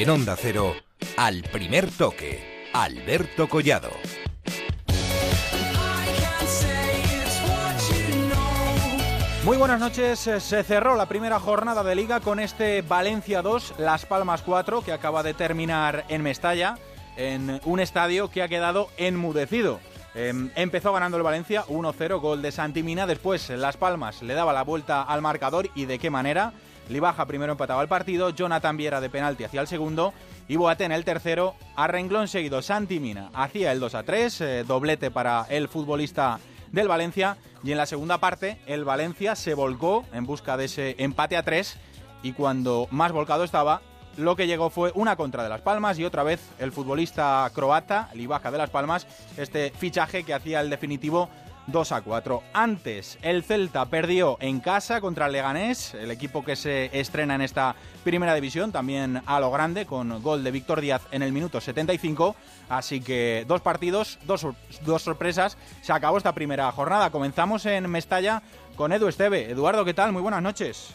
En Onda Cero, al primer toque, Alberto Collado. Muy buenas noches. Se cerró la primera jornada de liga con este Valencia 2, Las Palmas 4, que acaba de terminar en Mestalla, en un estadio que ha quedado enmudecido. Em, empezó ganando el Valencia 1-0, gol de Santimina. Después Las Palmas le daba la vuelta al marcador y de qué manera. Libaja primero empataba el partido, Jonathan Viera de penalti hacia el segundo y Boateng el tercero. A renglón seguido Santimina hacía el 2-3, eh, doblete para el futbolista del Valencia. Y en la segunda parte el Valencia se volcó en busca de ese empate a 3 y cuando más volcado estaba lo que llegó fue una contra de Las Palmas y otra vez el futbolista croata, Libaja de Las Palmas, este fichaje que hacía el definitivo 2 a 4. Antes, el Celta perdió en casa contra el Leganés, el equipo que se estrena en esta primera división, también a lo grande, con gol de Víctor Díaz en el minuto 75. Así que dos partidos, dos, dos sorpresas. Se acabó esta primera jornada. Comenzamos en Mestalla con Edu Esteve. Eduardo, ¿qué tal? Muy buenas noches.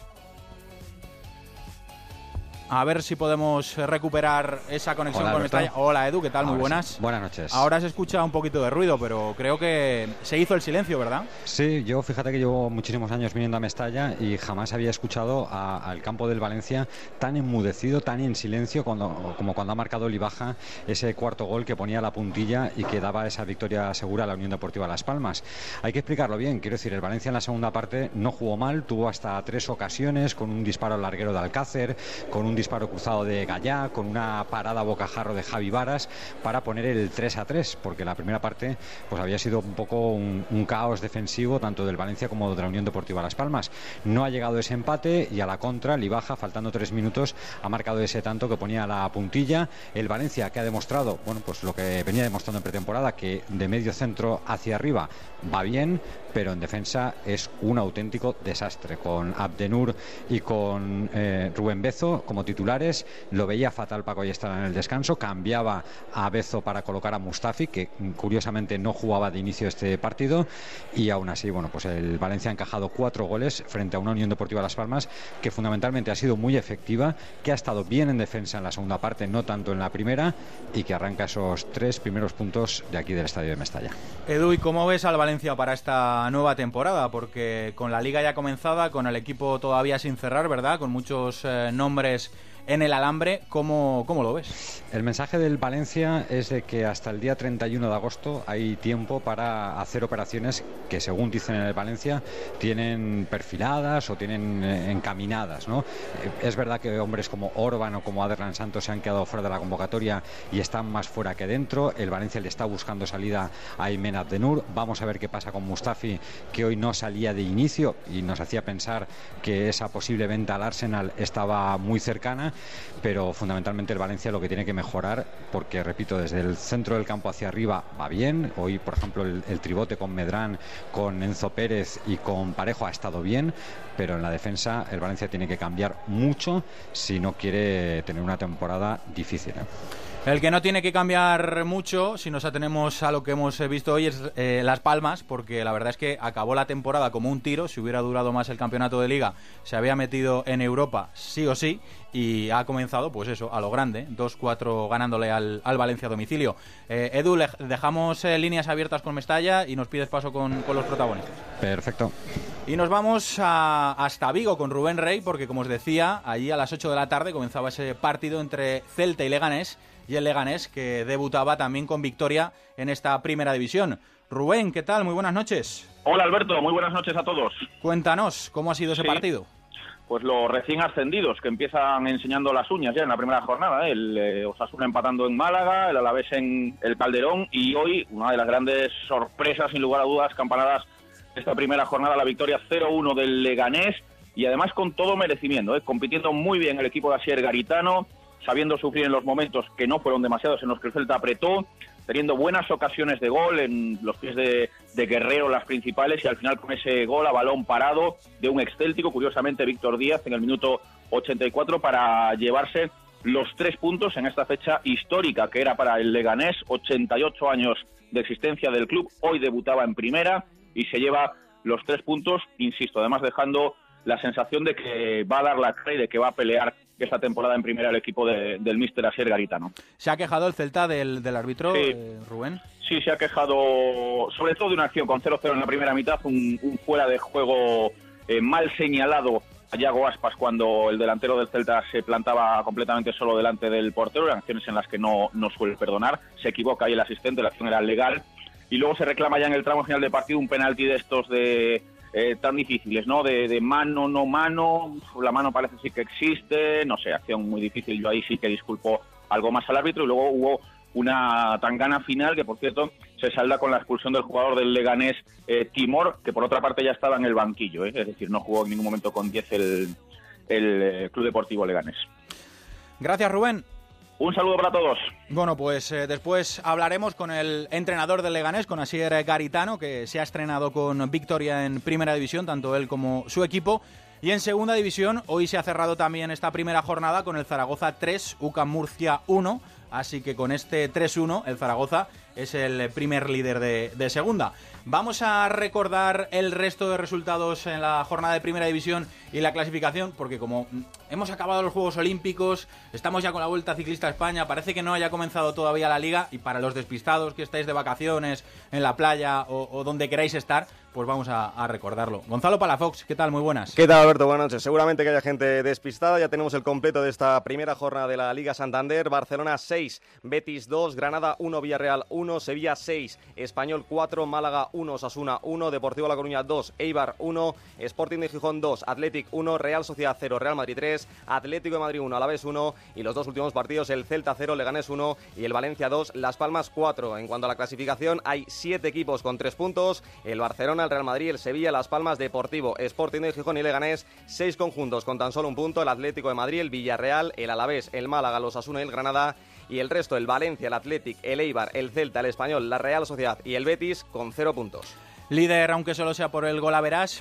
A ver si podemos recuperar esa conexión Hola, con. Mestalla. Hola Edu, ¿qué tal? Muy Ahora buenas. sí. Buenas noches. Ahora se escucha un poquito de ruido, pero creo que se hizo el silencio, ¿verdad? Sí, yo fíjate que llevo muchísimos años viniendo a Mestalla y jamás había escuchado al campo del Valencia tan enmudecido, tan en silencio cuando, como cuando ha marcado Libaja ese cuarto gol que ponía la puntilla y que daba esa victoria segura a la Unión Deportiva Las Palmas. Hay que explicarlo bien, quiero decir, el Valencia en la segunda parte no jugó mal, tuvo hasta tres ocasiones con un disparo al larguero de Alcácer, con un disparo cruzado de Gallá, con una parada bocajarro de Javi Varas para poner el 3 a 3, porque la primera parte pues había sido un poco un, un caos defensivo tanto del Valencia como de la Unión Deportiva Las Palmas. No ha llegado ese empate y a la contra, Libaja, faltando tres minutos, ha marcado ese tanto que ponía la puntilla. El Valencia que ha demostrado, bueno, pues lo que venía demostrando en pretemporada, que de medio centro hacia arriba va bien, pero en defensa es un auténtico desastre. Con Abdenur y con eh, Rubén Bezo como titulares, lo veía fatal Paco Ayestar en el descanso, cambiaba a Bezo para colocar a Mustafi, que curiosamente no jugaba de inicio este partido, y aún así, bueno, pues el Valencia ha encajado cuatro goles frente a una Unión Deportiva Las Palmas que fundamentalmente ha sido muy efectiva, que ha estado bien en defensa en la segunda parte, no tanto en la primera, y que arranca esos tres primeros puntos de aquí del Estadio de Mestalla. Edu, ¿y cómo ves al Valencia para esta nueva temporada? Porque con la liga ya comenzada, con el equipo todavía sin cerrar, ¿verdad? Con muchos eh, nombres en el alambre, ¿cómo, ¿cómo lo ves? El mensaje del Valencia es de que hasta el día 31 de agosto hay tiempo para hacer operaciones que, según dicen en el Valencia, tienen perfiladas o tienen eh, encaminadas. ¿no? Eh, Es verdad que hombres como Orban o como Aderlan Santos se han quedado fuera de la convocatoria y están más fuera que dentro. El Valencia le está buscando salida a Aymen Abdenur. Vamos a ver qué pasa con Mustafi, que hoy no salía de inicio y nos hacía pensar que esa posible venta al Arsenal estaba muy cercana, pero fundamentalmente el Valencia lo que tiene que mejorar, porque repito, desde el centro del campo hacia arriba va bien. Hoy, por ejemplo, el, el tribote con Medrán, con Enzo Pérez y con Parejo ha estado bien, pero en la defensa el Valencia tiene que cambiar mucho si no quiere tener una temporada difícil. ¿eh? El que no tiene que cambiar mucho, si nos atenemos a lo que hemos eh, visto hoy, es eh, Las Palmas, porque la verdad es que acabó la temporada como un tiro. Si hubiera durado más el campeonato de liga, se había metido en Europa sí o sí. Y ha comenzado, pues eso, a lo grande, 2-4 ganándole al, al Valencia a domicilio. Eh, Edu, le- dejamos eh, líneas abiertas con Mestalla y nos pides paso con, con los protagonistas. Perfecto. Y nos vamos a- hasta Vigo con Rubén Rey, porque como os decía, allí a las 8 de la tarde comenzaba ese partido entre Celta y Leganés, y el Leganés que debutaba también con victoria en esta primera división. Rubén, ¿qué tal? Muy buenas noches. Hola Alberto, muy buenas noches a todos. Cuéntanos, ¿cómo ha sido ese Sí. partido? Pues los recién ascendidos que empiezan enseñando las uñas ya en la primera jornada. ¿eh? El eh, Osasuna empatando en Málaga, el Alavés en el Calderón y hoy una de las grandes sorpresas, sin lugar a dudas, campanadas de esta primera jornada, la victoria 0-1 del Leganés y además con todo merecimiento, ¿eh? compitiendo muy bien el equipo de Asier Garitano, sabiendo sufrir en los momentos que no fueron demasiados en los que el Celta apretó, teniendo buenas ocasiones de gol en los pies de, Guerrero, las principales, y al final con ese gol a balón parado de un excéltico, curiosamente Víctor Díaz en el minuto 84 para llevarse los tres puntos en esta fecha histórica que era para el Leganés, 88 años de existencia del club, hoy debutaba en primera y se lleva los tres puntos, insisto, además dejando la sensación de que va a dar la cara y de que va a pelear esta temporada en primera el equipo del míster Asier Garitano. ¿Se ha quejado el Celta del, árbitro, eh, Rubén? Sí, se ha quejado sobre todo de una acción con 0-0 en la primera mitad, un, fuera de juego eh, mal señalado a Yago Aspas cuando el delantero del Celta se plantaba completamente solo delante del portero, en acciones en las que no, no suele perdonar, se equivoca ahí el asistente, la acción era legal, y luego se reclama ya en el tramo final del partido un penalti de estos de eh, tan difíciles, ¿no? De, mano, no mano, la mano parece sí que existe, no sé, acción muy difícil, yo ahí sí que disculpo algo más al árbitro y luego hubo una tangana final que, por cierto, se salda con la expulsión del jugador del Leganés eh, Timor, que por otra parte ya estaba en el banquillo, ¿eh? es decir, no jugó en ningún momento con 10 el, el Club Deportivo Leganés. Gracias, Rubén. Un saludo para todos. Bueno, pues eh, después hablaremos con el entrenador del Leganés, con Asier Garitano, que se ha estrenado con victoria en Primera División, tanto él como su equipo. Y en Segunda División, hoy se ha cerrado también esta primera jornada con el Zaragoza 3, UCAM Murcia 1. Así que con este 3-1, el Zaragoza es el primer líder de, segunda. Vamos a recordar el resto de resultados en la jornada de primera división y la clasificación, porque como hemos acabado los Juegos Olímpicos, estamos ya con la Vuelta Ciclista a España, parece que no haya comenzado todavía la liga y para los despistados que estáis de vacaciones en la playa o, donde queráis estar, pues vamos a, recordarlo. Gonzalo Palafox, ¿qué tal? Muy buenas. ¿Qué tal, Alberto? Buenas noches. Seguramente que haya gente despistada. Ya tenemos el completo de esta primera jornada de la Liga Santander. Barcelona 6, Betis 2, Granada 1, Villarreal 1. Sevilla 6, Español 4, Málaga 1, Sasuna 1, Deportivo La Coruña 2, Eibar 1, Sporting de Gijón 2, Athletic 1, Real Sociedad 0, Real Madrid 3, Atlético de Madrid 1, Alavés 1 y los dos últimos partidos el Celta 0, Leganés 1 y el Valencia 2, Las Palmas 4. En cuanto a la clasificación hay 7 equipos con 3 puntos, el Barcelona, el Real Madrid, el Sevilla, Las Palmas, Deportivo, Sporting de Gijón y Leganés, 6 conjuntos con tan solo un punto, el Atlético de Madrid, el Villarreal, el Alavés, el Málaga, los Asuna y el Granada y el resto, el Valencia, el Athletic, el Eibar, el Celta, el Español, la Real Sociedad y el Betis con cero puntos. Líder, aunque solo sea por el gol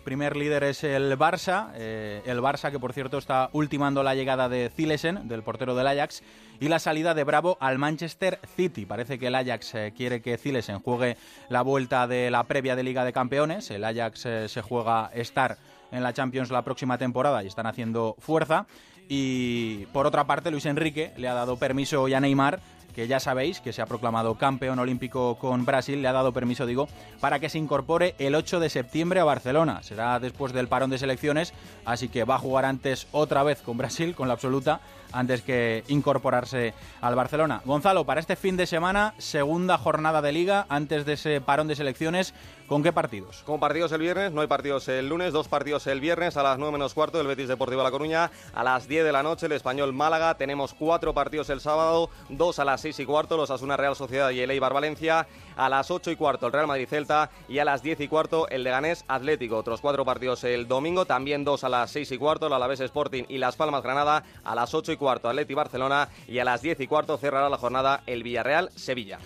primer líder es el Barça, eh, el Barça que por cierto está ultimando la llegada de Zilesen, del portero del Ajax, y la salida de Bravo al Manchester City. Parece que el Ajax eh, quiere que Zilesen juegue la vuelta de la previa de Liga de Campeones, el Ajax eh, se juega estar en la Champions la próxima temporada y están haciendo fuerza. Y por otra parte, Luis Enrique le ha dado permiso hoy a Neymar que ya sabéis que se ha proclamado campeón olímpico con Brasil, le ha dado permiso, digo, para que se incorpore el 8 de septiembre a Barcelona. Será después del parón de selecciones, así que va a jugar antes otra vez con Brasil, con la absoluta, antes que incorporarse al Barcelona. Gonzalo, para este fin de semana, segunda jornada de liga, antes de ese parón de selecciones, ¿con qué partidos? Con partidos el viernes, no hay partidos el lunes, dos partidos el viernes a las 9 menos cuarto, el Betis Deportivo La Coruña, a las 10 de la noche el Español Málaga, tenemos cuatro partidos el sábado, dos a las 6 y cuarto, los Asuna Real Sociedad y el Eibar Valencia, a las 8 y cuarto el Real Madrid Celta y a las 10 y cuarto el Leganés Atlético. Otros cuatro partidos el domingo, también dos a las 6 y cuarto, el Alavés Sporting y Las Palmas Granada, a las 8 y cuarto Atleti Barcelona y a las 10 y cuarto cerrará la jornada el Villarreal Sevilla.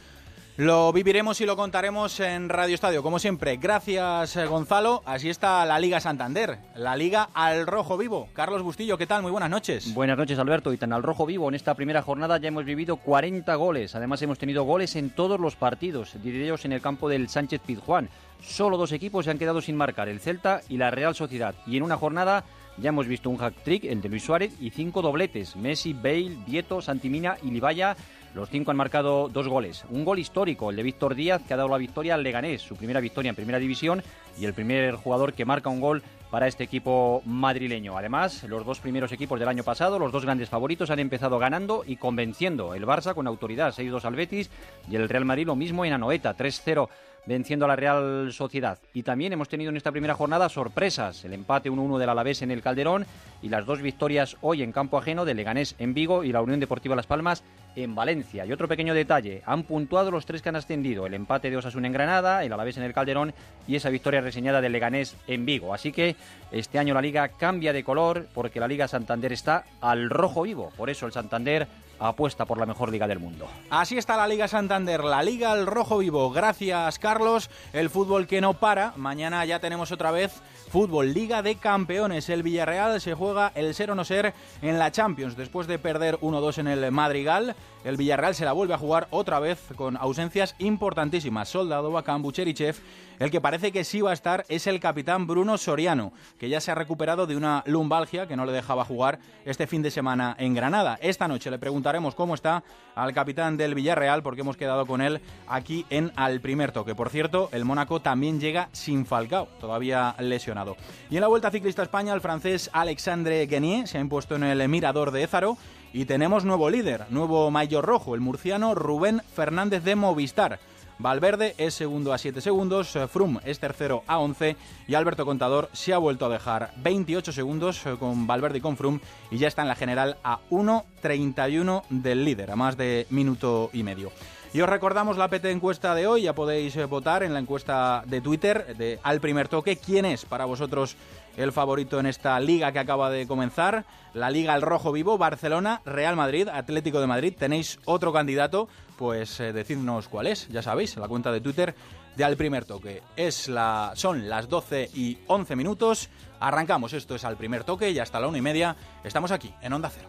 Lo viviremos y lo contaremos en Radio Estadio, como siempre. Gracias, eh, Gonzalo. Así está la Liga Santander, la Liga al Rojo Vivo. Carlos Bustillo, ¿qué tal? Muy buenas noches. Buenas noches, Alberto. Y tan al Rojo Vivo, en esta primera jornada ya hemos vivido 40 goles. Además, hemos tenido goles en todos los partidos, de ellos en el campo del Sánchez Pizjuán. Solo dos equipos se han quedado sin marcar, el Celta y la Real Sociedad. Y en una jornada ya hemos visto un hack-trick, el de Luis Suárez, y cinco dobletes. Messi, Bale, Vieto, Santimina y Libaya los cinco han marcado dos goles. Un gol histórico, el de Víctor Díaz, que ha dado la victoria al Leganés, su primera victoria en primera división y el primer jugador que marca un gol para este equipo madrileño. Además, los dos primeros equipos del año pasado, los dos grandes favoritos, han empezado ganando y convenciendo. El Barça con autoridad, 6-2 al Betis, y el Real Madrid lo mismo en Anoeta, 3-0 venciendo a la Real Sociedad. Y también hemos tenido en esta primera jornada sorpresas, el empate 1-1 del Alavés en el Calderón y las dos victorias hoy en campo ajeno de Leganés en Vigo y la Unión Deportiva Las Palmas en Valencia. Y otro pequeño detalle, han puntuado los tres que han ascendido, el empate de Osasuna en Granada, el Alavés en el Calderón y esa victoria reseñada de Leganés en Vigo. Así que este año la liga cambia de color porque la Liga Santander está al rojo vivo. Por eso el Santander apuesta por la mejor liga del mundo. Así está la Liga Santander, la Liga al Rojo Vivo. Gracias, Carlos. El fútbol que no para. Mañana ya tenemos otra vez fútbol, Liga de Campeones. El Villarreal se juega el ser o no ser en la Champions. Después de perder 1-2 en el Madrigal, el Villarreal se la vuelve a jugar otra vez con ausencias importantísimas. Soldado, Bacán, Bucherichev el que parece que sí va a estar es el capitán Bruno Soriano, que ya se ha recuperado de una lumbalgia que no le dejaba jugar este fin de semana en Granada. Esta noche le preguntaremos cómo está al capitán del Villarreal, porque hemos quedado con él aquí en Al Primer Toque. Por cierto, el Mónaco también llega sin Falcao, todavía lesionado. Y en la Vuelta Ciclista España, el francés Alexandre Guenier se ha impuesto en el mirador de Ézaro y tenemos nuevo líder, nuevo mayor rojo, el murciano Rubén Fernández de Movistar. Valverde es segundo a 7 segundos, eh, Frum es tercero a 11 y Alberto Contador se ha vuelto a dejar 28 segundos eh, con Valverde y con Frum y ya está en la general a 1.31 del líder, a más de minuto y medio. Y os recordamos la PT encuesta de hoy, ya podéis eh, votar en la encuesta de Twitter de Al Primer Toque. ¿Quién es para vosotros el favorito en esta liga que acaba de comenzar? La Liga al Rojo Vivo, Barcelona, Real Madrid, Atlético de Madrid. ¿Tenéis otro candidato? pues eh, decidnos cuál es, ya sabéis, la cuenta de Twitter de Al Primer Toque. Es la, son las 12 y 11 minutos, arrancamos, esto es Al Primer Toque y hasta la una y media estamos aquí, en Onda Cero.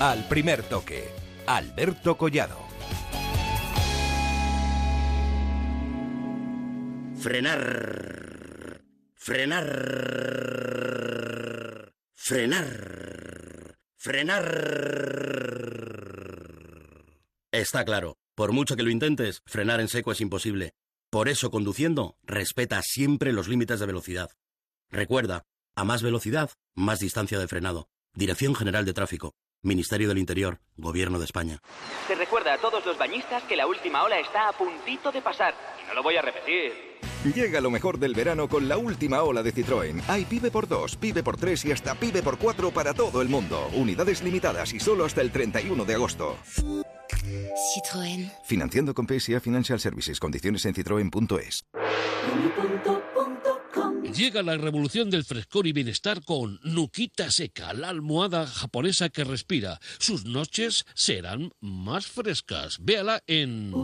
Al Primer Toque, Alberto Collado. Frenar. Frenar. Frenar. Frenar. Está claro, por mucho que lo intentes, frenar en seco es imposible. Por eso, conduciendo, respeta siempre los límites de velocidad. Recuerda, a más velocidad, más distancia de frenado. Dirección General de Tráfico. Ministerio del Interior, Gobierno de España. Se recuerda a todos los bañistas que la última ola está a puntito de pasar. Y no lo voy a repetir. Llega lo mejor del verano con la última ola de Citroën. Hay pibe por 2, pibe por 3 y hasta pibe por 4 para todo el mundo. Unidades limitadas y solo hasta el 31 de agosto. Citroën. Financiando con PSA Financial Services. Condiciones en citroen.es. Llega la revolución del frescor y bienestar con Nukita Seca, la almohada japonesa que respira. Sus noches serán más frescas. Véala en...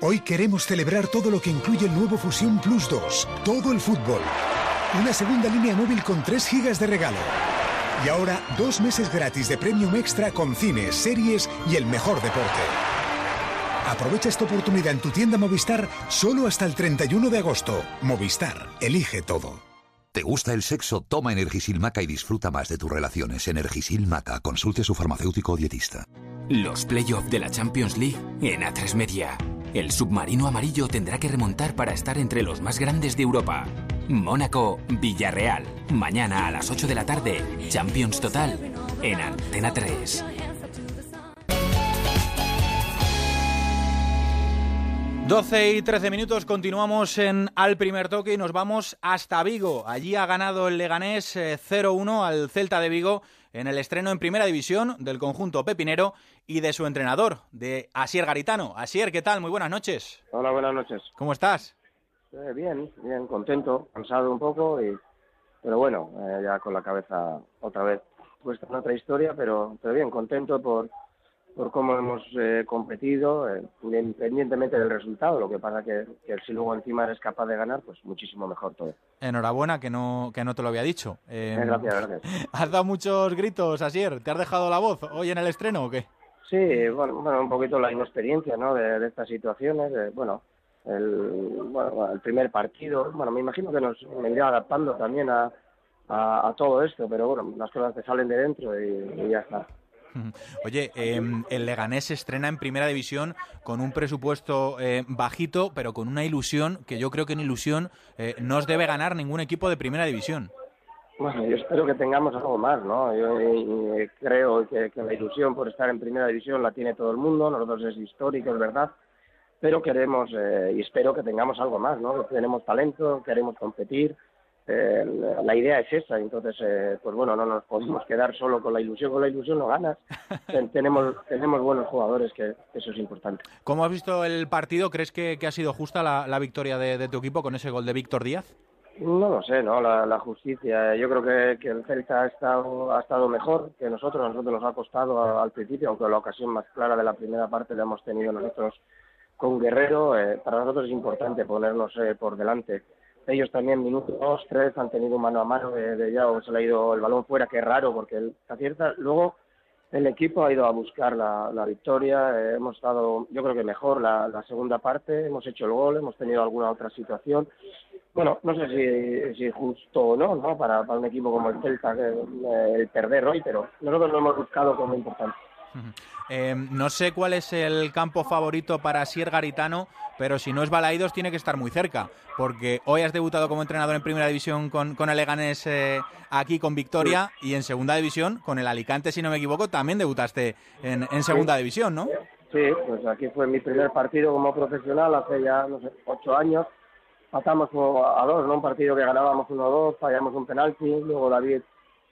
Hoy queremos celebrar todo lo que incluye el nuevo Fusión Plus 2. Todo el fútbol. Una segunda línea móvil con 3 gigas de regalo y ahora, dos meses gratis de Premium Extra con cines, series y el mejor deporte. Aprovecha esta oportunidad en tu tienda Movistar solo hasta el 31 de agosto. Movistar, elige todo. ¿Te gusta el sexo? Toma Energisil Maca y disfruta más de tus relaciones. Energisil Maca. Consulte a su farmacéutico o dietista. Los playoffs de la Champions League en A3 Media. El submarino amarillo tendrá que remontar para estar entre los más grandes de Europa. Mónaco, Villarreal. Mañana a las 8 de la tarde, Champions Total en Antena 3. Doce y 13 minutos, continuamos en Al Primer Toque y nos vamos hasta Vigo. Allí ha ganado el Leganés 0-1 eh, al Celta de Vigo en el estreno en Primera División del conjunto pepinero y de su entrenador, de Asier Garitano. Asier, ¿qué tal? Muy buenas noches. Hola, buenas noches. ¿Cómo estás? Eh, bien, bien, contento, cansado un poco, y, pero bueno, eh, ya con la cabeza otra vez puesta en otra historia, pero, pero bien, contento por, por cómo hemos eh, competido, independientemente del resultado. Lo que pasa que, que si luego encima eres capaz de ganar, pues muchísimo mejor todo. Enhorabuena, que no, que no te lo había dicho. gracias, gracias. ¿Has dado muchos gritos, Asier? ¿Te has dejado la voz hoy en el estreno o qué? Sí, bueno, bueno un poquito la inexperiencia ¿no? de, de estas situaciones. bueno, el, bueno, el primer partido. Bueno, me imagino que nos iré adaptando también a, a, todo esto, pero bueno, las cosas te salen de dentro y, ya está. Oye, em, el Leganés se estrena en Primera División con un presupuesto eh, bajito, pero con una ilusión que yo creo que en ilusión eh, no os debe ganar ningún equipo de Primera División. Bueno, yo espero que tengamos algo más, ¿no? Yo creo que, que, la ilusión por estar en Primera División la tiene todo el mundo, nosotros es histórico, es verdad, pero queremos eh, y espero que tengamos algo más, ¿no? Tenemos talento, queremos competir, eh, la idea es esa, entonces, eh, pues bueno, no nos podemos quedar solo con la ilusión, con la ilusión no ganas, tenemos, tenemos buenos jugadores, que eso es importante. ¿Cómo has visto el partido? ¿Crees que, ha sido justa la, victoria de, tu equipo con ese gol de Víctor Díaz? No lo sé, ¿no? La, justicia. Yo creo que, que, el Celta ha estado, ha estado mejor que nosotros. A nosotros nos ha costado al principio, aunque la ocasión más clara de la primera parte la hemos tenido nosotros con Guerrero. Eh, para nosotros es importante ponernos eh, por delante. Ellos también, minutos dos, tres, han tenido mano a mano de, de ya o se le ha ido el balón fuera, que raro, porque él acierta. Luego el equipo ha ido a buscar la, victoria. Eh, hemos estado, yo creo que mejor la, la segunda parte. Hemos hecho el gol, hemos tenido alguna otra situación bueno, no sé si, si justo o no, ¿no? Para, un equipo como el Celta eh, el perder hoy, pero nosotros lo hemos buscado como importante. Eh, no sé cuál es el campo favorito para Sier Garitano, pero si no es Balaidos tiene que estar muy cerca, porque hoy has debutado como entrenador en Primera División con, con el Leganés eh, aquí con Victoria y en Segunda División con el Alicante, si no me equivoco, también debutaste en, en Segunda División, ¿no? Sí, pues aquí fue mi primer partido como profesional hace ya, no sé, ocho años Pasamos a dos, ¿no? Un partido que ganábamos 1-2, fallamos un penalti, luego David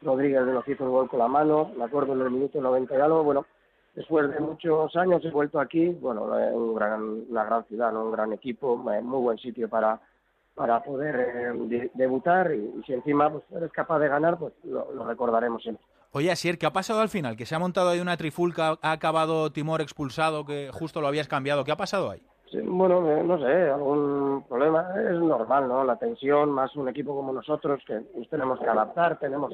Rodríguez nos hizo un gol con la mano, me acuerdo en el minuto 90 y algo, bueno, después de muchos años he vuelto aquí, bueno, un gran, una gran ciudad, ¿no? un gran equipo, eh, muy buen sitio para, para poder eh, debutar y, si encima pues, eres capaz de ganar, pues lo, lo recordaremos siempre. Oye, Asier, ¿qué ha pasado al final? Que se ha montado ahí una trifulca, ha acabado Timor expulsado, que justo lo habías cambiado. ¿Qué ha pasado ahí? bueno, eh, no sé, algún problema es normal, ¿no? La tensión, más un equipo como nosotros que nos tenemos que adaptar, tenemos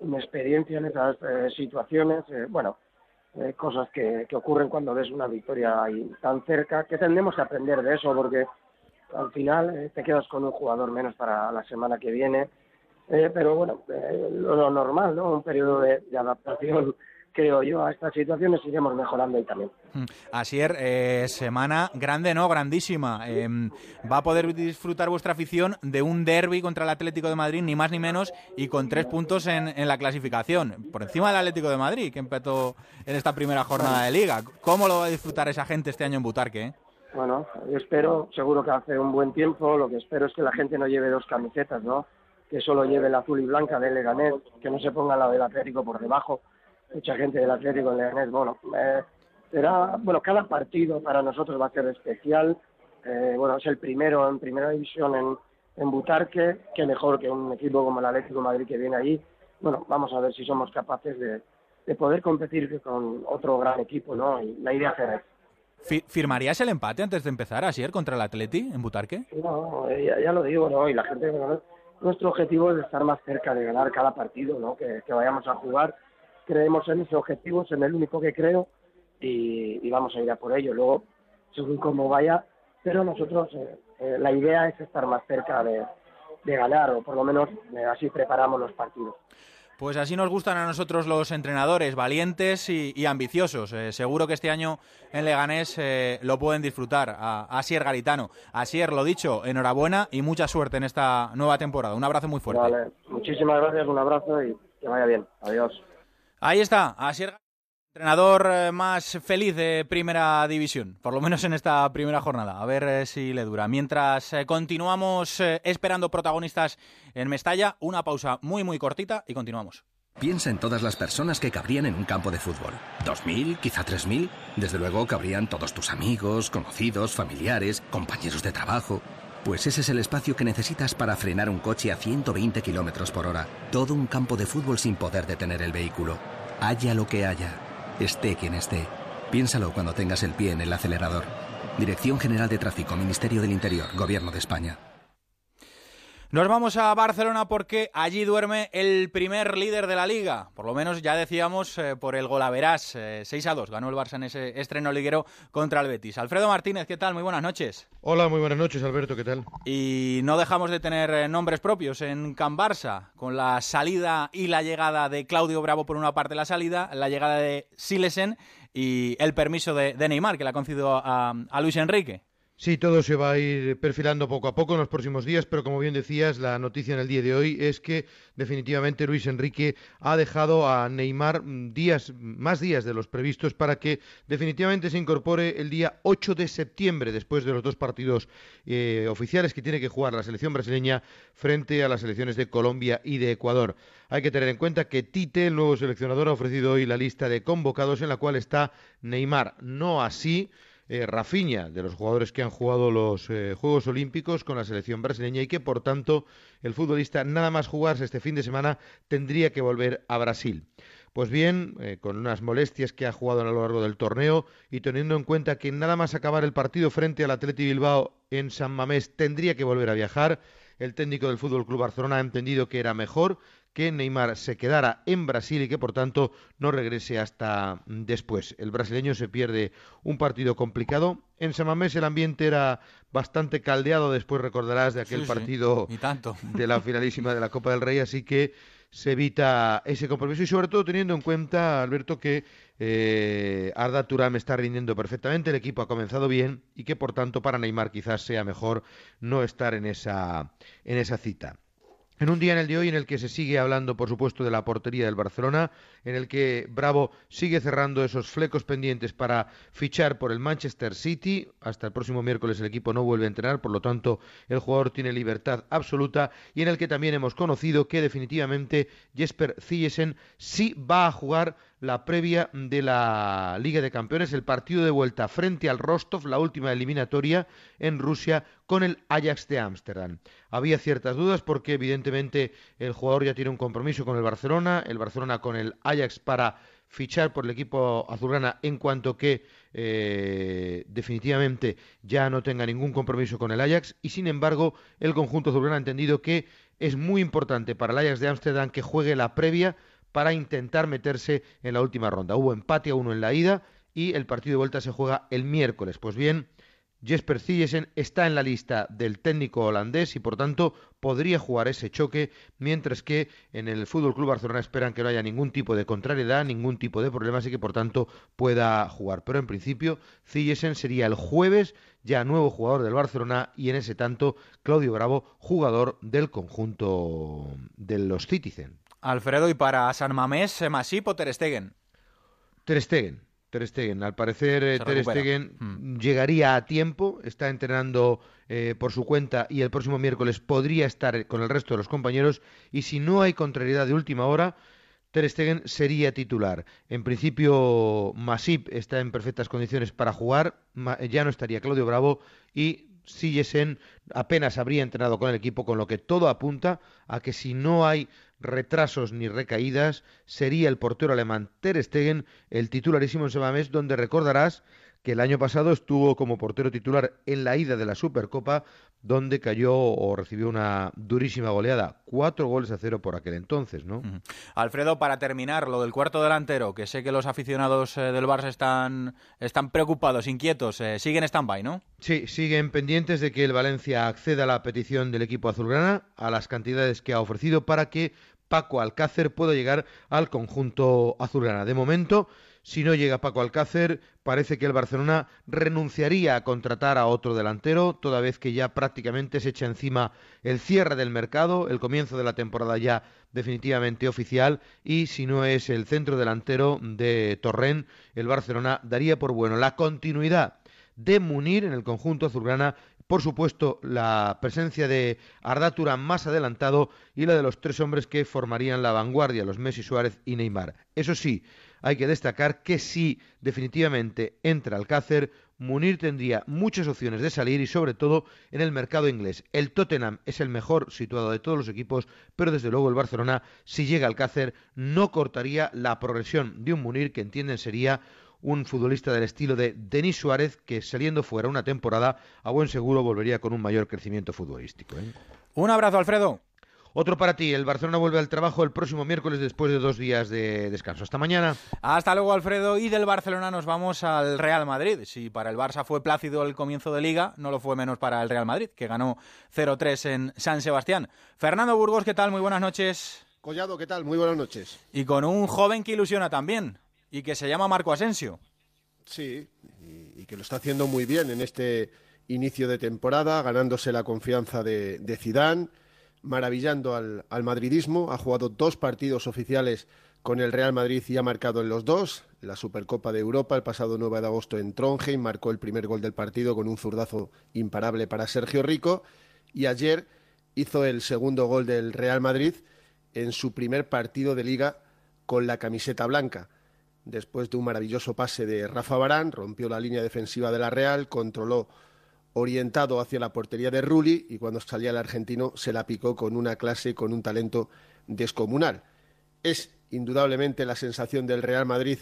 una experiencia en esas eh, situaciones, eh, bueno, cosas que, que, ocurren cuando ves una victoria ahí tan cerca, que tendemos que aprender de eso porque al final te quedas con un jugador menos para la semana que viene, pero bueno, lo, normal, ¿no? Un periodo de adaptación creo yo, a estas situaciones iremos mejorando ahí también. Mm. Asier, eh, semana grande, ¿no? Grandísima. Em, va a poder disfrutar vuestra afición de un derby contra el Atlético de Madrid, ni más ni menos, y con tres puntos en, la clasificación. Por encima del Atlético de Madrid, que empezó en esta primera jornada de Liga. ¿Cómo lo va a disfrutar esa gente este año en Butarque? Eh? Bueno, yo espero, seguro que hace un buen tiempo, lo que espero es que la gente no lleve dos camisetas, ¿no? Que solo lleve la azul y blanca del Leganés, que no se ponga la del Atlético por debajo mucha gente del Atlético en Leganés. Bueno, eh, será, bueno, cada partido para nosotros va a ser especial. Eh, bueno, es el primero en primera división en, en Butarque, que mejor que un equipo como el Atlético Madrid que viene allí. Bueno, vamos a ver si somos capaces de, de poder competir con otro gran equipo, ¿no? Y la idea será ¿Firmarías el empate antes de empezar ayer contra el Atleti en Butarque? No, ya, lo digo, ¿no? Y la gente, nuestro objetivo es estar más cerca de ganar cada partido, ¿no? Que, que vayamos a jugar creemos en ese objetivo, es en el único que creo y, vamos a ir a por ello. Luego, según cómo vaya, pero nosotros eh, eh, la idea es estar más cerca de, ganar o por lo menos eh, así preparamos los partidos. Pues así nos gustan a nosotros los entrenadores, valientes y, ambiciosos. seguro que este año en Leganés lo pueden disfrutar. A Asier Garitano. Asier, lo dicho, enhorabuena y mucha suerte en esta nueva temporada. Un abrazo muy fuerte. Vale, muchísimas gracias, un abrazo y que vaya bien. Adiós. Ahí está, Asier entrenador eh, más feliz de Primera División, por lo menos en esta primera jornada. A ver eh, si le dura. Mientras eh, continuamos esperando protagonistas en Mestalla, una pausa muy muy cortita y continuamos. Piensa en todas las personas que cabrían en un campo de fútbol. ¿Dos mil? ¿Quizá tres mil? Desde luego cabrían todos tus amigos, conocidos, familiares, compañeros de trabajo. Pues ese es el espacio que necesitas para frenar un coche a 120 kilómetros por hora. Todo un campo de fútbol sin poder detener el vehículo. Haya lo que haya, esté quien esté. Piénsalo cuando tengas el pie en el acelerador. Dirección General de Tráfico, Ministerio del Interior, Gobierno de España. Nos vamos a Barcelona porque allí duerme el primer líder de la liga. Por lo menos ya decíamos eh, por el golaveras. 6 eh, a 2 ganó el Barça en ese estreno liguero contra el Betis. Alfredo Martínez, ¿qué tal? Muy buenas noches. Hola, muy buenas noches, Alberto, ¿qué tal? Y no dejamos de tener eh, nombres propios en Can Barça, con la salida y la llegada de Claudio Bravo por una parte la salida, la llegada de Silesen y el permiso de, Neymar que le ha concedido a Luis Enrique. Sí, todo se va a ir perfilando poco a poco en los próximos días, pero como bien decías, la noticia en el día de hoy es que definitivamente Luis Enrique ha dejado a Neymar días, más días de los previstos para que definitivamente se incorpore el día 8 de septiembre, después de los dos partidos eh, oficiales que tiene que jugar la selección brasileña frente a las selecciones de Colombia y de Ecuador. Hay que tener en cuenta que Tite, el nuevo seleccionador, ha ofrecido hoy la lista de convocados en la cual está Neymar, no así eh, de los jugadores que han jugado los eh, Juegos Olímpicos con la selección brasileña y que por tanto el futbolista nada más jugarse este fin de semana tendría que volver a Brasil. Pues bien, eh, con unas molestias que ha jugado a lo largo del torneo y teniendo en cuenta que nada más acabar el partido frente al Atleti Bilbao en San Mamés tendría que volver a viajar, el técnico del Fútbol Club Barcelona ha entendido que era mejor que Neymar se quedara en Brasil y que por tanto no regrese hasta después. El brasileño se pierde un partido complicado. En Samamés el ambiente era bastante caldeado, después recordarás de aquel partido de la finalísima de la Copa del Rey, así que se evita ese compromiso y sobre todo teniendo en cuenta, Alberto, que eh, Arda Turam está rindiendo perfectamente, el equipo ha comenzado bien y que por tanto para Neymar quizás sea mejor no estar en esa, en esa cita. En un día en el de hoy en el que se sigue hablando, por supuesto, de la portería del Barcelona, en el que Bravo sigue cerrando esos flecos pendientes para fichar por el Manchester City. Hasta el próximo miércoles el equipo no vuelve a entrenar, por lo tanto el jugador tiene libertad absoluta y en el que también hemos conocido que definitivamente Jesper Ziyesen sí va a jugar la previa de la Liga de Campeones, el partido de vuelta frente al Rostov, la última eliminatoria en Rusia con el Ajax de Ámsterdam. Había ciertas dudas porque evidentemente el jugador ya tiene un compromiso con el Barcelona, el Barcelona con el Ajax para fichar por el equipo azulgrana en cuanto que eh, definitivamente ya no tenga ningún compromiso con el Ajax y sin embargo el conjunto azulgrana ha entendido que es muy importante para el Ajax de Ámsterdam que juegue la previa para intentar meterse en la última ronda. Hubo empate a uno en la ida y el partido de vuelta se juega el miércoles. Pues bien, Jesper Cillesen está en la lista del técnico holandés y por tanto podría jugar ese choque, mientras que en el Fútbol Club Barcelona esperan que no haya ningún tipo de contrariedad, ningún tipo de problemas y que por tanto pueda jugar. Pero en principio Cillesen sería el jueves ya nuevo jugador del Barcelona y en ese tanto Claudio Bravo, jugador del conjunto de los Citizen. Alfredo, y para San Mamés, Masip o Ter Stegen? Ter Stegen. Ter Stegen. Al parecer, eh, Ter Stegen hmm. llegaría a tiempo, está entrenando eh, por su cuenta y el próximo miércoles podría estar con el resto de los compañeros. Y si no hay contrariedad de última hora, Ter Stegen sería titular. En principio, Masip está en perfectas condiciones para jugar, ya no estaría Claudio Bravo y Sillesen apenas habría entrenado con el equipo, con lo que todo apunta a que si no hay retrasos ni recaídas, sería el portero alemán Ter Stegen el titularísimo en Semamés, donde recordarás que el año pasado estuvo como portero titular en la ida de la Supercopa, donde cayó o recibió una durísima goleada, cuatro goles a cero por aquel entonces, ¿no? Alfredo, para terminar, lo del cuarto delantero, que sé que los aficionados eh, del Barça están, están preocupados, inquietos, eh, siguen stand-by, ¿no? Sí, siguen pendientes de que el Valencia acceda a la petición del equipo azulgrana, a las cantidades que ha ofrecido para que Paco Alcácer pueda llegar al conjunto azulgrana. De momento, si no llega Paco Alcácer, parece que el Barcelona renunciaría a contratar a otro delantero, toda vez que ya prácticamente se echa encima el cierre del mercado, el comienzo de la temporada ya definitivamente oficial, y si no es el centro delantero de Torrent, el Barcelona daría por bueno la continuidad de Munir en el conjunto azulgrana por supuesto, la presencia de Arda más adelantado y la de los tres hombres que formarían la vanguardia, los Messi, Suárez y Neymar. Eso sí, hay que destacar que si definitivamente entra Alcácer, Munir tendría muchas opciones de salir y sobre todo en el mercado inglés. El Tottenham es el mejor situado de todos los equipos, pero desde luego el Barcelona, si llega Alcácer, no cortaría la progresión de un Munir que entienden sería un futbolista del estilo de Denis Suárez, que saliendo fuera una temporada, a buen seguro volvería con un mayor crecimiento futbolístico. ¿eh? Un abrazo, Alfredo. Otro para ti, el Barcelona vuelve al trabajo el próximo miércoles después de dos días de descanso. Hasta mañana. Hasta luego, Alfredo. Y del Barcelona nos vamos al Real Madrid. Si para el Barça fue plácido el comienzo de liga, no lo fue menos para el Real Madrid, que ganó 0-3 en San Sebastián. Fernando Burgos, ¿qué tal? Muy buenas noches. Collado, ¿qué tal? Muy buenas noches. Y con un joven que ilusiona también y que se llama Marco Asensio. Sí, y, que lo está haciendo muy bien en este inicio de temporada, ganándose la confianza de, de Zidane, maravillando al, madridismo. Ha jugado dos partidos oficiales con el Real Madrid y ha marcado en los dos. La Supercopa de Europa el pasado 9 de agosto en Trondheim marcó el primer gol del partido con un zurdazo imparable para Sergio Rico y ayer hizo el segundo gol del Real Madrid en su primer partido de liga con la camiseta blanca después de un maravilloso pase de Rafa Barán, rompió la línea defensiva de la Real, controló orientado hacia la portería de Rulli y cuando salía el argentino se la picó con una clase, con un talento descomunal. Es indudablemente la sensación del Real Madrid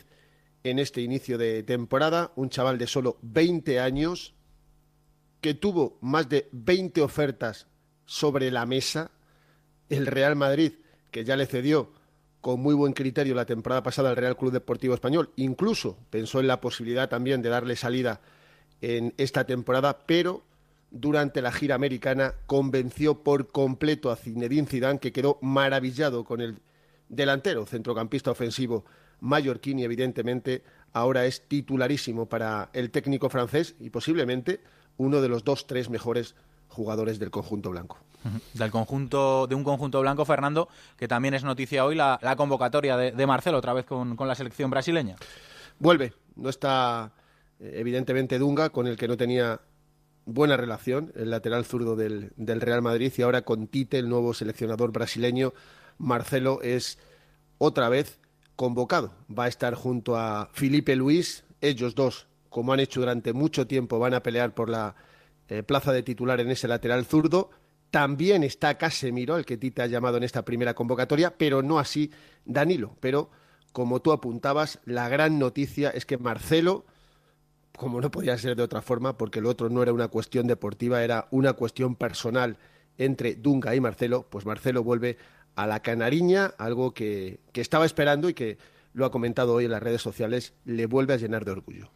en este inicio de temporada, un chaval de solo 20 años que tuvo más de 20 ofertas sobre la mesa, el Real Madrid que ya le cedió con muy buen criterio la temporada pasada al Real Club Deportivo Español, incluso pensó en la posibilidad también de darle salida en esta temporada, pero durante la gira americana convenció por completo a Zinedine Zidane, que quedó maravillado con el delantero, centrocampista ofensivo mallorquín y evidentemente ahora es titularísimo para el técnico francés y posiblemente uno de los dos, tres mejores jugadores del conjunto blanco. Del conjunto, de un conjunto blanco, Fernando, que también es noticia hoy la, convocatoria de, Marcelo, otra vez con la selección brasileña. Vuelve, no está evidentemente Dunga, con el que no tenía buena relación, el lateral zurdo del, Real Madrid, y ahora con Tite, el nuevo seleccionador brasileño, Marcelo es otra vez convocado. Va a estar junto a Felipe Luis, ellos dos, como han hecho durante mucho tiempo, van a pelear por la eh, plaza de titular en ese lateral zurdo. También está Casemiro, el que Tite ha llamado en esta primera convocatoria, pero no así Danilo. Pero, como tú apuntabas, la gran noticia es que Marcelo como no podía ser de otra forma, porque lo otro no era una cuestión deportiva, era una cuestión personal entre Dunga y Marcelo, pues Marcelo vuelve a la canariña, algo que, que estaba esperando y que lo ha comentado hoy en las redes sociales, le vuelve a llenar de orgullo.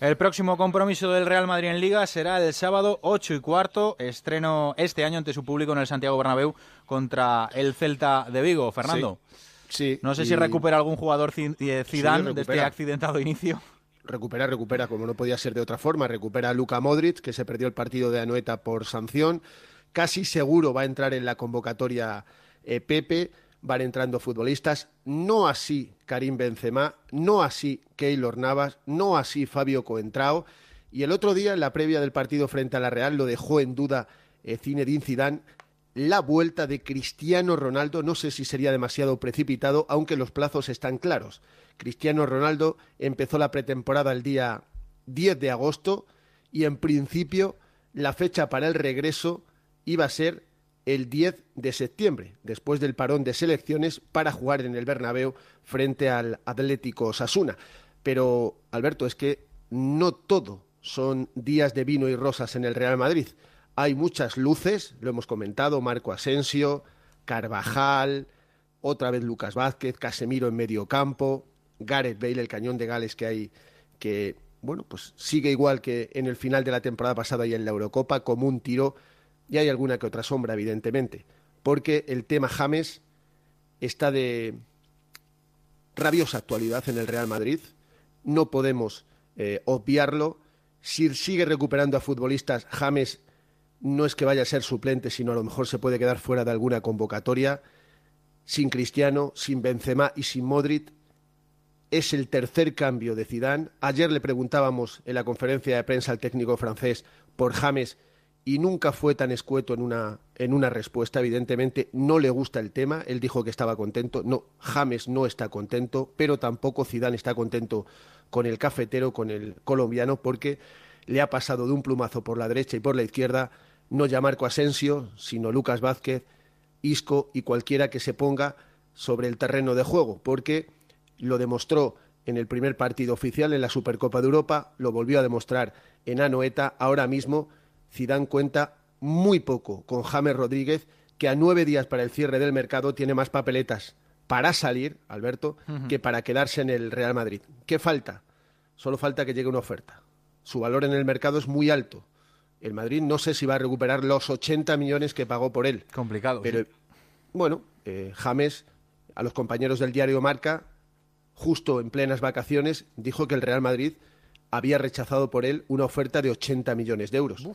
El próximo compromiso del Real Madrid en Liga será el sábado 8 y cuarto, estreno este año ante su público en el Santiago Bernabéu contra el Celta de Vigo. Fernando. Sí. no sé si recupera algún jugador Zidane de este accidentado inicio recupera, recupera, como no podía ser de otra forma, recupera a Luka Modric, que se perdió el partido de Anoeta por sanción, casi seguro va a entrar en la convocatoria eh, Pepe, van entrando futbolistas, no así Karim Benzema, no así Keylor Navas, no así Fabio Coentrao, y el otro día, en la previa del partido frente a la Real, lo dejó en duda eh, Zinedine Zidane, la vuelta de Cristiano Ronaldo, no sé si sería demasiado precipitado, aunque los plazos están claros. Cristiano Ronaldo empezó la pretemporada el día 10 de agosto y en principio la fecha para el regreso iba a ser el 10 de septiembre, después del parón de selecciones para jugar en el Bernabéu frente al Atlético Sasuna. Pero Alberto, es que no todo son días de vino y rosas en el Real Madrid. Hay muchas luces, lo hemos comentado, Marco Asensio, Carvajal, otra vez Lucas Vázquez, Casemiro en medio campo, Gareth Bale, el cañón de Gales que hay, que bueno, pues sigue igual que en el final de la temporada pasada y en la Eurocopa, como un tiro, y hay alguna que otra sombra, evidentemente, porque el tema James está de rabiosa actualidad en el Real Madrid, no podemos eh, obviarlo, si sigue recuperando a futbolistas, James no es que vaya a ser suplente, sino a lo mejor se puede quedar fuera de alguna convocatoria, sin Cristiano, sin Benzema y sin Modric, es el tercer cambio de Zidane. Ayer le preguntábamos en la conferencia de prensa al técnico francés por James y nunca fue tan escueto en una, en una respuesta. Evidentemente no le gusta el tema. Él dijo que estaba contento. No, James no está contento, pero tampoco Zidane está contento con el cafetero, con el colombiano, porque le ha pasado de un plumazo por la derecha y por la izquierda no ya Marco Asensio, sino Lucas Vázquez, Isco y cualquiera que se ponga sobre el terreno de juego, porque lo demostró en el primer partido oficial en la Supercopa de Europa, lo volvió a demostrar en Anoeta. Ahora mismo Zidane cuenta muy poco con James Rodríguez, que a nueve días para el cierre del mercado tiene más papeletas para salir, Alberto, que para quedarse en el Real Madrid. ¿Qué falta? Solo falta que llegue una oferta. Su valor en el mercado es muy alto. El Madrid no sé si va a recuperar los 80 millones que pagó por él. Complicado. Pero, bueno, eh, James, a los compañeros del diario Marca, justo en plenas vacaciones, dijo que el Real Madrid había rechazado por él una oferta de 80 millones de euros.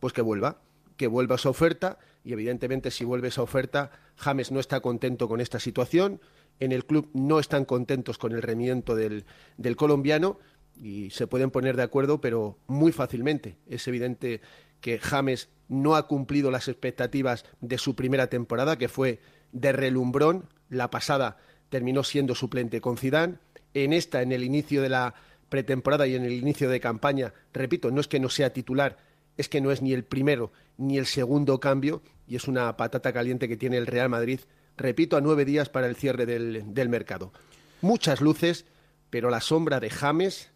Pues que vuelva, que vuelva esa oferta y evidentemente si vuelve esa oferta, James no está contento con esta situación, en el club no están contentos con el del, del colombiano y se pueden poner de acuerdo, pero muy fácilmente. Es evidente que James no ha cumplido las expectativas de su primera temporada, que fue de relumbrón. La pasada terminó siendo suplente con Zidane. en esta, en el inicio de la pretemporada y en el inicio de campaña, repito, no es que no sea titular, es que no es ni el primero ni el segundo cambio y es una patata caliente que tiene el Real Madrid, repito, a nueve días para el cierre del, del mercado. Muchas luces, pero la sombra de James,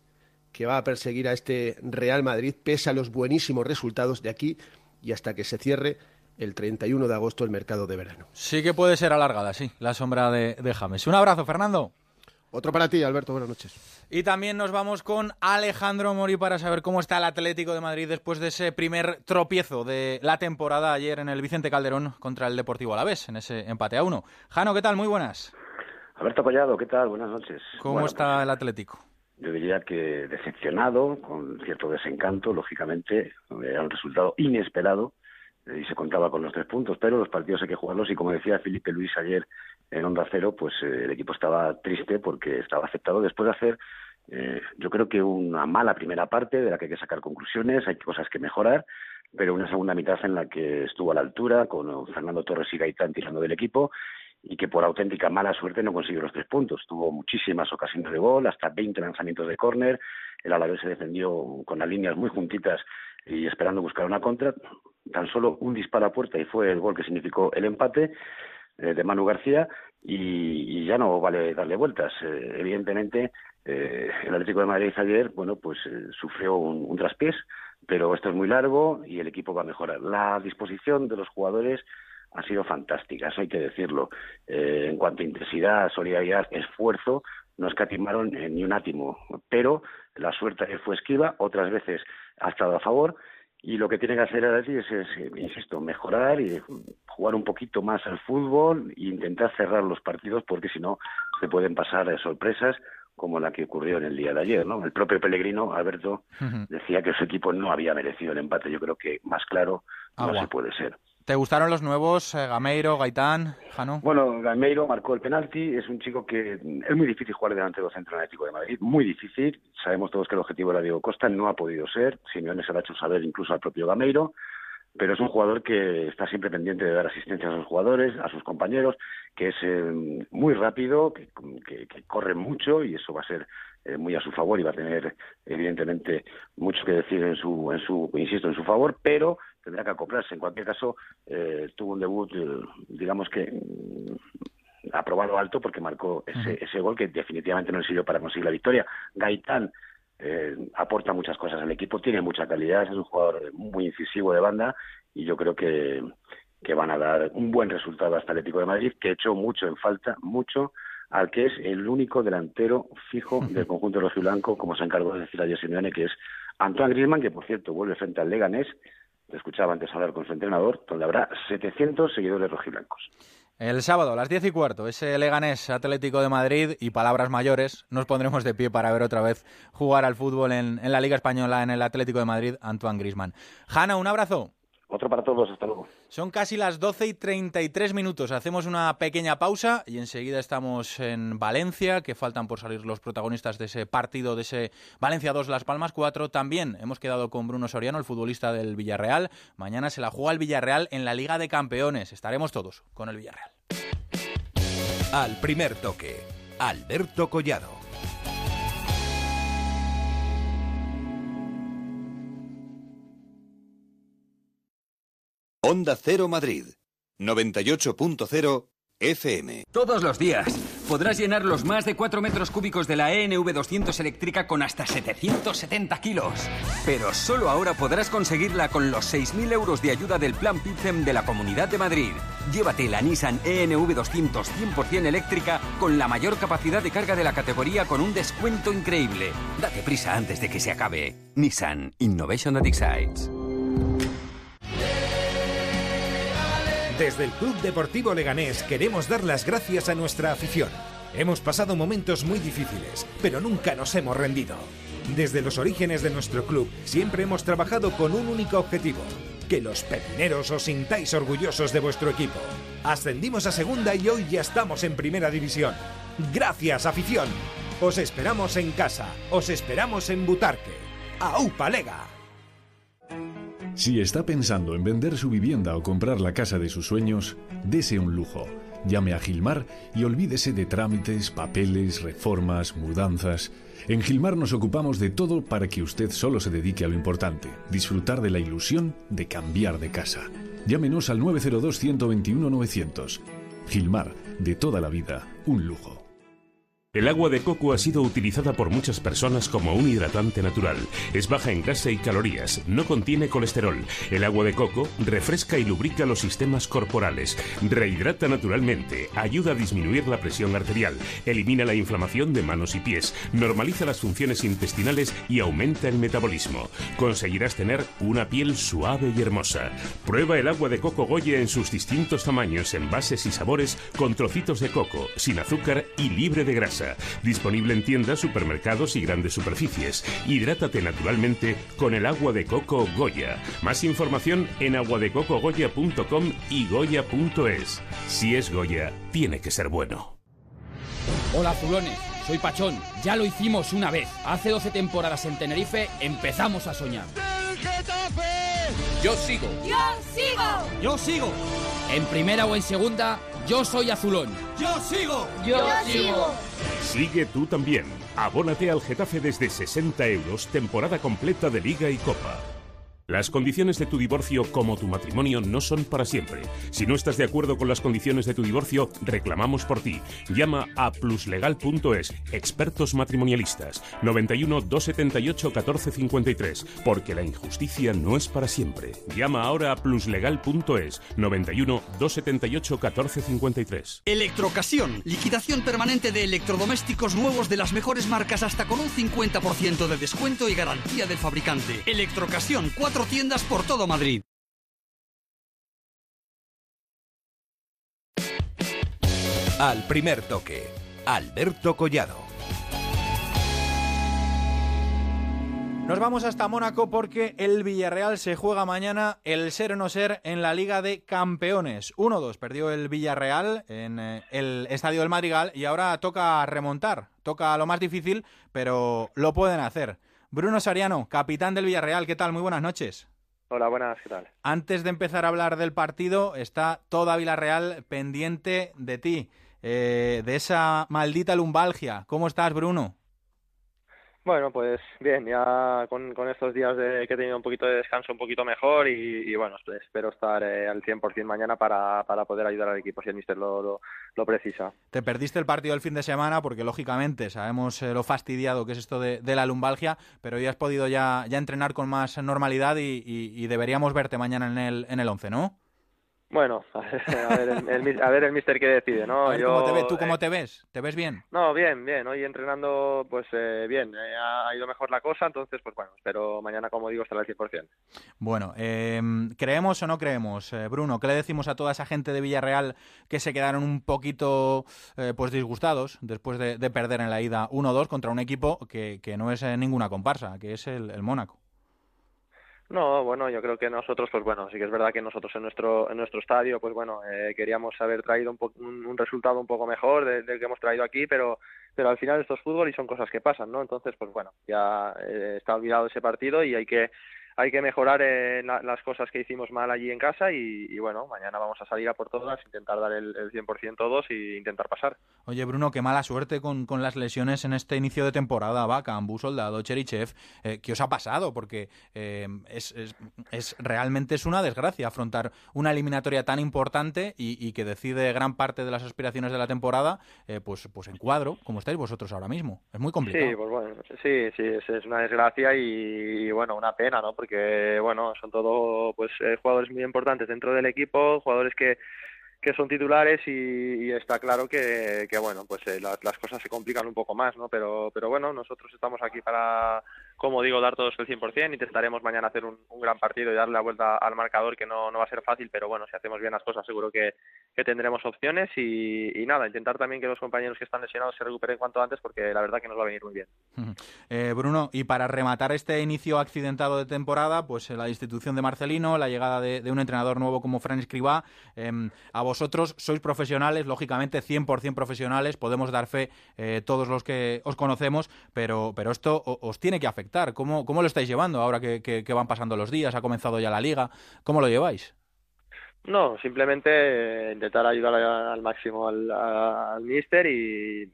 que va a perseguir a este Real Madrid, pese a los buenísimos resultados de aquí y hasta que se cierre el 31 de agosto el mercado de verano. Sí que puede ser alargada, sí, la sombra de, de James. Un abrazo, Fernando. Otro para ti, Alberto. Buenas noches. Y también nos vamos con Alejandro Mori para saber cómo está el Atlético de Madrid después de ese primer tropiezo de la temporada ayer en el Vicente Calderón contra el Deportivo Alavés, en ese empate a uno. Jano, ¿qué tal? Muy buenas. Alberto Collado, ¿qué tal? Buenas noches. ¿Cómo Bueno, está pues, el Atlético? yo diría que decepcionado, con cierto desencanto, lógicamente, era un resultado inesperado eh, y se contaba con los tres puntos, pero los partidos hay que jugarlos y como decía Felipe Luis ayer en Onda Cero, pues eh, el equipo estaba triste porque estaba aceptado. Después de hacer, eh, yo creo que una mala primera parte de la que hay que sacar conclusiones, hay cosas que mejorar, pero una segunda mitad en la que estuvo a la altura con Fernando Torres y Gaitán tirando del equipo y que por auténtica mala suerte no consiguió los tres puntos. Tuvo muchísimas ocasiones de gol, hasta 20 lanzamientos de córner, el Alavés se defendió con las líneas muy juntitas y esperando buscar una contra, tan solo un disparo a puerta y fue el gol que significó el empate eh, de Manu García y, y ya no vale darle vueltas. Eh, evidentemente, eh, el Atlético de Madrid ayer, bueno, pues sufrió un, un traspiés, pero esto es muy largo y el equipo va a mejorar. La disposición de los jugadores ha sido fantástica, eso hay que decirlo. En cuanto a intensidad, solidaridad, esfuerzo, no escatimaron ni un átimo, pero la suerte fue esquiva, otras veces ha estado a favor y lo que tiene que hacer el es, es, eh, insisto, mejorar y jugar un poquito más al fútbol e intentar cerrar los partidos porque si no se pueden pasar sorpresas como la que ocurrió en el día de ayer, ¿no? El propio Pellegrino, Alberto, decía que su equipo no había merecido el empate. Yo creo que más claro no se puede ser. ¿Te gustaron los nuevos, eh, Gameiro, Gaitán, Jano? Bueno, Gameiro marcó el penalti, es un chico que es muy difícil jugar delante de los centros Atlético de Madrid, muy difícil. Sabemos todos que el objetivo era Diego Costa, no ha podido ser. Simeone se lo ha hecho saber incluso al propio Gameiro, pero es un jugador que está siempre pendiente de dar asistencia a sus jugadores, a sus compañeros, que es eh, muy rápido, que, corre mucho y eso va a ser eh, muy a su favor y va a tener evidentemente mucho que decir en su, en su, insisto, en su favor, pero tendrá que acoplarse. En cualquier caso, eh, tuvo un debut, eh, digamos que mm, aprobado alto porque marcó ese, ese gol que definitivamente no le sirvió para conseguir la victoria. Gaitán eh, aporta muchas cosas al equipo, tiene mucha calidad, es un jugador muy incisivo de banda y yo creo que, que van a dar un buen resultado hasta Atlético de Madrid, que echó mucho en falta, mucho al que es el único delantero fijo del conjunto rojiblanco, como se encargó de decir ayer Simeone, que es Antoine Griezmann, que por cierto vuelve frente al Leganés, le escuchaba antes hablar con su entrenador, donde habrá 700 seguidores rojiblancos. El sábado a las 10 y cuarto, ese Leganés Atlético de Madrid y palabras mayores, nos pondremos de pie para ver otra vez jugar al fútbol en, en la Liga Española, en el Atlético de Madrid, Antoine Grisman. Jana, un abrazo. Otro para todos, hasta luego. Son casi las 12 y 33 minutos. Hacemos una pequeña pausa y enseguida estamos en Valencia, que faltan por salir los protagonistas de ese partido, de ese Valencia 2, Las Palmas 4. También hemos quedado con Bruno Soriano, el futbolista del Villarreal. Mañana se la juega el Villarreal en la Liga de Campeones. Estaremos todos con el Villarreal. Al primer toque, Alberto Collado. Onda Cero Madrid, 98.0 FM. Todos los días podrás llenar los más de 4 metros cúbicos de la ENV 200 eléctrica con hasta 770 kilos. Pero solo ahora podrás conseguirla con los 6.000 euros de ayuda del Plan PITCEM de la Comunidad de Madrid. Llévate la Nissan ENV 200 100% eléctrica con la mayor capacidad de carga de la categoría con un descuento increíble. Date prisa antes de que se acabe. Nissan Innovation that excites. Desde el Club Deportivo Leganés queremos dar las gracias a nuestra afición. Hemos pasado momentos muy difíciles, pero nunca nos hemos rendido. Desde los orígenes de nuestro club siempre hemos trabajado con un único objetivo, que los pepineros os sintáis orgullosos de vuestro equipo. Ascendimos a segunda y hoy ya estamos en primera división. Gracias, afición. Os esperamos en casa, os esperamos en Butarque. ¡Aupa Lega! Si está pensando en vender su vivienda o comprar la casa de sus sueños, dese un lujo. Llame a Gilmar y olvídese de trámites, papeles, reformas, mudanzas. En Gilmar nos ocupamos de todo para que usted solo se dedique a lo importante, disfrutar de la ilusión de cambiar de casa. Llámenos al 902-121-900. Gilmar, de toda la vida, un lujo. El agua de coco ha sido utilizada por muchas personas como un hidratante natural. Es baja en grasa y calorías, no contiene colesterol. El agua de coco refresca y lubrica los sistemas corporales, rehidrata naturalmente, ayuda a disminuir la presión arterial, elimina la inflamación de manos y pies, normaliza las funciones intestinales y aumenta el metabolismo. Conseguirás tener una piel suave y hermosa. Prueba el agua de coco Goya en sus distintos tamaños, envases y sabores con trocitos de coco, sin azúcar y libre de grasa. Disponible en tiendas, supermercados y grandes superficies. Hidrátate naturalmente con el agua de coco Goya. Más información en aguadecocogoya.com y goya.es. Si es Goya, tiene que ser bueno. Hola azulones, soy Pachón. Ya lo hicimos una vez. Hace 12 temporadas en Tenerife empezamos a soñar. Yo sigo. Yo sigo. Yo sigo. En primera o en segunda, yo soy azulón. Yo sigo. Yo sigo. Sigue tú también. Abónate al Getafe desde 60 euros, temporada completa de Liga y Copa. Las condiciones de tu divorcio como tu matrimonio no son para siempre. Si no estás de acuerdo con las condiciones de tu divorcio, reclamamos por ti. Llama a pluslegal.es, expertos matrimonialistas, 91 278 1453, porque la injusticia no es para siempre. Llama ahora a pluslegal.es, 91 278 1453. Electrocasión, liquidación permanente de electrodomésticos nuevos de las mejores marcas hasta con un 50% de descuento y garantía del fabricante. Electrocasión, cuatro tiendas por todo Madrid. Al primer toque, Alberto Collado. Nos vamos hasta Mónaco porque el Villarreal se juega mañana el ser o no ser en la Liga de Campeones. 1-2 perdió el Villarreal en eh, el Estadio del Madrigal y ahora toca remontar. Toca lo más difícil, pero lo pueden hacer. Bruno Sariano, capitán del Villarreal, ¿qué tal? Muy buenas noches. Hola, buenas, ¿qué tal? Antes de empezar a hablar del partido, está toda Villarreal pendiente de ti, eh, de esa maldita lumbalgia. ¿Cómo estás, Bruno? Bueno, pues bien, ya con, con estos días de, que he tenido un poquito de descanso un poquito mejor y, bueno, pues espero estar eh, al 100% mañana para, para poder ayudar al equipo si el míster lo, lo, precisa. Te perdiste el partido del fin de semana porque, lógicamente, sabemos eh, lo fastidiado que es esto de, de la lumbalgia, pero hoy has podido ya, ya entrenar con más normalidad y, y- y deberíamos verte mañana en el, en el 11, ¿no? Bueno, a ver, el, el a ver el míster qué decide, ¿no? A ver, Yo, ¿cómo te ves? ¿Tú cómo eh, te ves? ¿Te ves bien? No, bien, bien. Hoy entrenando, pues eh, bien. eh, ha ido mejor la cosa, entonces, pues bueno, espero mañana, como digo, estar al 100%. Bueno, eh, ¿creemos o no creemos, eh, Bruno? ¿Qué le decimos a toda esa gente de Villarreal que se quedaron un poquito pues disgustados después de, de perder en la ida 1-2 contra un equipo que, que no es ninguna comparsa, que es el, el Mónaco? No, bueno, yo creo que nosotros, pues bueno, sí que es verdad que nosotros en nuestro en nuestro estadio, pues bueno, eh, queríamos haber traído un, po- un, resultado un poco mejor de- del que hemos traído aquí, pero pero al final esto es fútbol y son cosas que pasan, ¿no? Entonces, pues bueno, ya eh, está olvidado ese partido y hay que hay que mejorar eh, la- las cosas que hicimos mal allí en casa y, y bueno, mañana vamos a salir a por todas, intentar dar el, el 100% todos y intentar pasar. Oye, Bruno, qué mala suerte con, con las lesiones en este inicio de temporada. Vaca, Ambu, Soldado, Cherichev. Eh, ¿Qué os ha pasado? Porque eh, es, es, es- realmente es una desgracia afrontar una eliminatoria tan importante y, y que decide gran parte de las aspiraciones de la temporada, eh, pues, pues en cuadro, como estáis vosotros ahora mismo. Es muy complicado. Sí, pues bueno, sí, sí, es, es una desgracia y, y, bueno, una pena, ¿no? Porque bueno, son todo pues eh, jugadores muy importantes dentro del equipo, jugadores que que son titulares y, está claro que, que bueno, pues eh, las, las cosas se complican un poco más, ¿no? Pero, pero bueno, nosotros estamos aquí para, como digo, dar todos el 100%, intentaremos mañana hacer un, gran partido y darle la vuelta al marcador, que no, no va a ser fácil, pero bueno, si hacemos bien las cosas seguro que, que tendremos opciones y, nada, intentar también que los compañeros que están lesionados se recuperen cuanto antes, porque la verdad que nos va a venir muy bien. Eh, Bruno, y para rematar este inicio accidentado de temporada, pues eh, la institución de Marcelino, la llegada de, un entrenador nuevo como Fran Escribá, eh, a vosotros sois profesionales, lógicamente 100% profesionales, podemos dar fe eh, todos los que os conocemos, pero, pero esto os tiene que afectar. ¿Cómo, cómo lo estáis llevando ahora que, van pasando los días? Ha comenzado ya la liga. ¿Cómo lo lleváis? No, simplemente eh, intentar ayudar al máximo al, al míster y,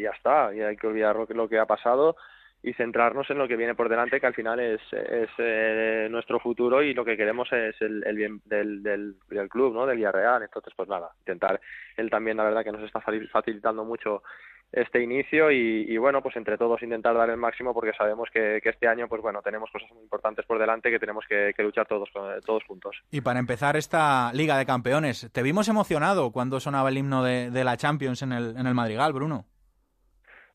ya está. Y hay que olvidar lo que, lo que ha pasado y centrarnos en lo que viene por delante, que al final es, es eh, nuestro futuro y lo que queremos es el, el bien del, del, del, club, ¿no? Del Villarreal. Entonces, pues nada, intentar él también, la verdad, que nos está facilitando mucho este inicio y, y, bueno, pues entre todos intentar dar el máximo porque sabemos que, este año, pues bueno, tenemos cosas muy importantes por delante que tenemos que, que luchar todos, todos juntos. Y para empezar esta Liga de Campeones, te vimos emocionado cuando sonaba el himno de, de la Champions en el, en el Madrigal, Bruno.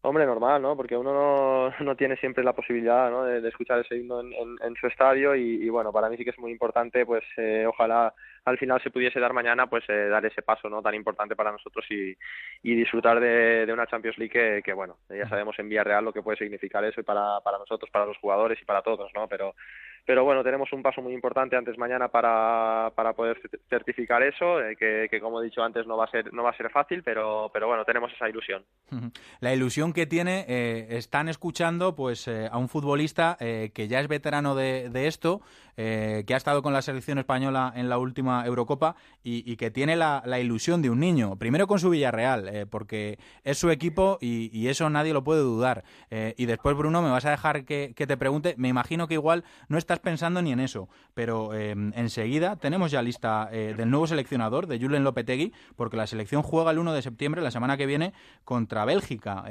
Hombre, normal, ¿no? Porque uno no, no tiene siempre la posibilidad ¿no? de, de escuchar ese himno en, en, en su estadio y, y, bueno, para mí sí que es muy importante, pues eh, ojalá al final se pudiese dar mañana, pues eh, dar ese paso no tan importante para nosotros y, y disfrutar de, de, una Champions League que, que, bueno, ya sabemos en Villarreal lo que puede significar eso y para, para nosotros, para los jugadores y para todos, ¿no? Pero pero bueno, tenemos un paso muy importante antes mañana para, para poder certificar eso, eh, que, que, como he dicho antes no va a ser no va a ser fácil, pero pero bueno, tenemos esa ilusión. La ilusión que tiene, eh, están escuchando pues eh, a un futbolista que ya es veterano de, de esto, que ha estado con la selección española en la última Eurocopa y, y que tiene la, la, ilusión de un niño, primero con su Villarreal, porque es su equipo y, y, eso nadie lo puede dudar. Y después, Bruno, me vas a dejar que, que, te pregunte, me imagino que igual no estás pensando ni en eso, pero eh, enseguida tenemos ya lista eh, del nuevo seleccionador, de Julen Lopetegui, porque la selección juega el 1 de septiembre, la semana que viene, contra Bélgica.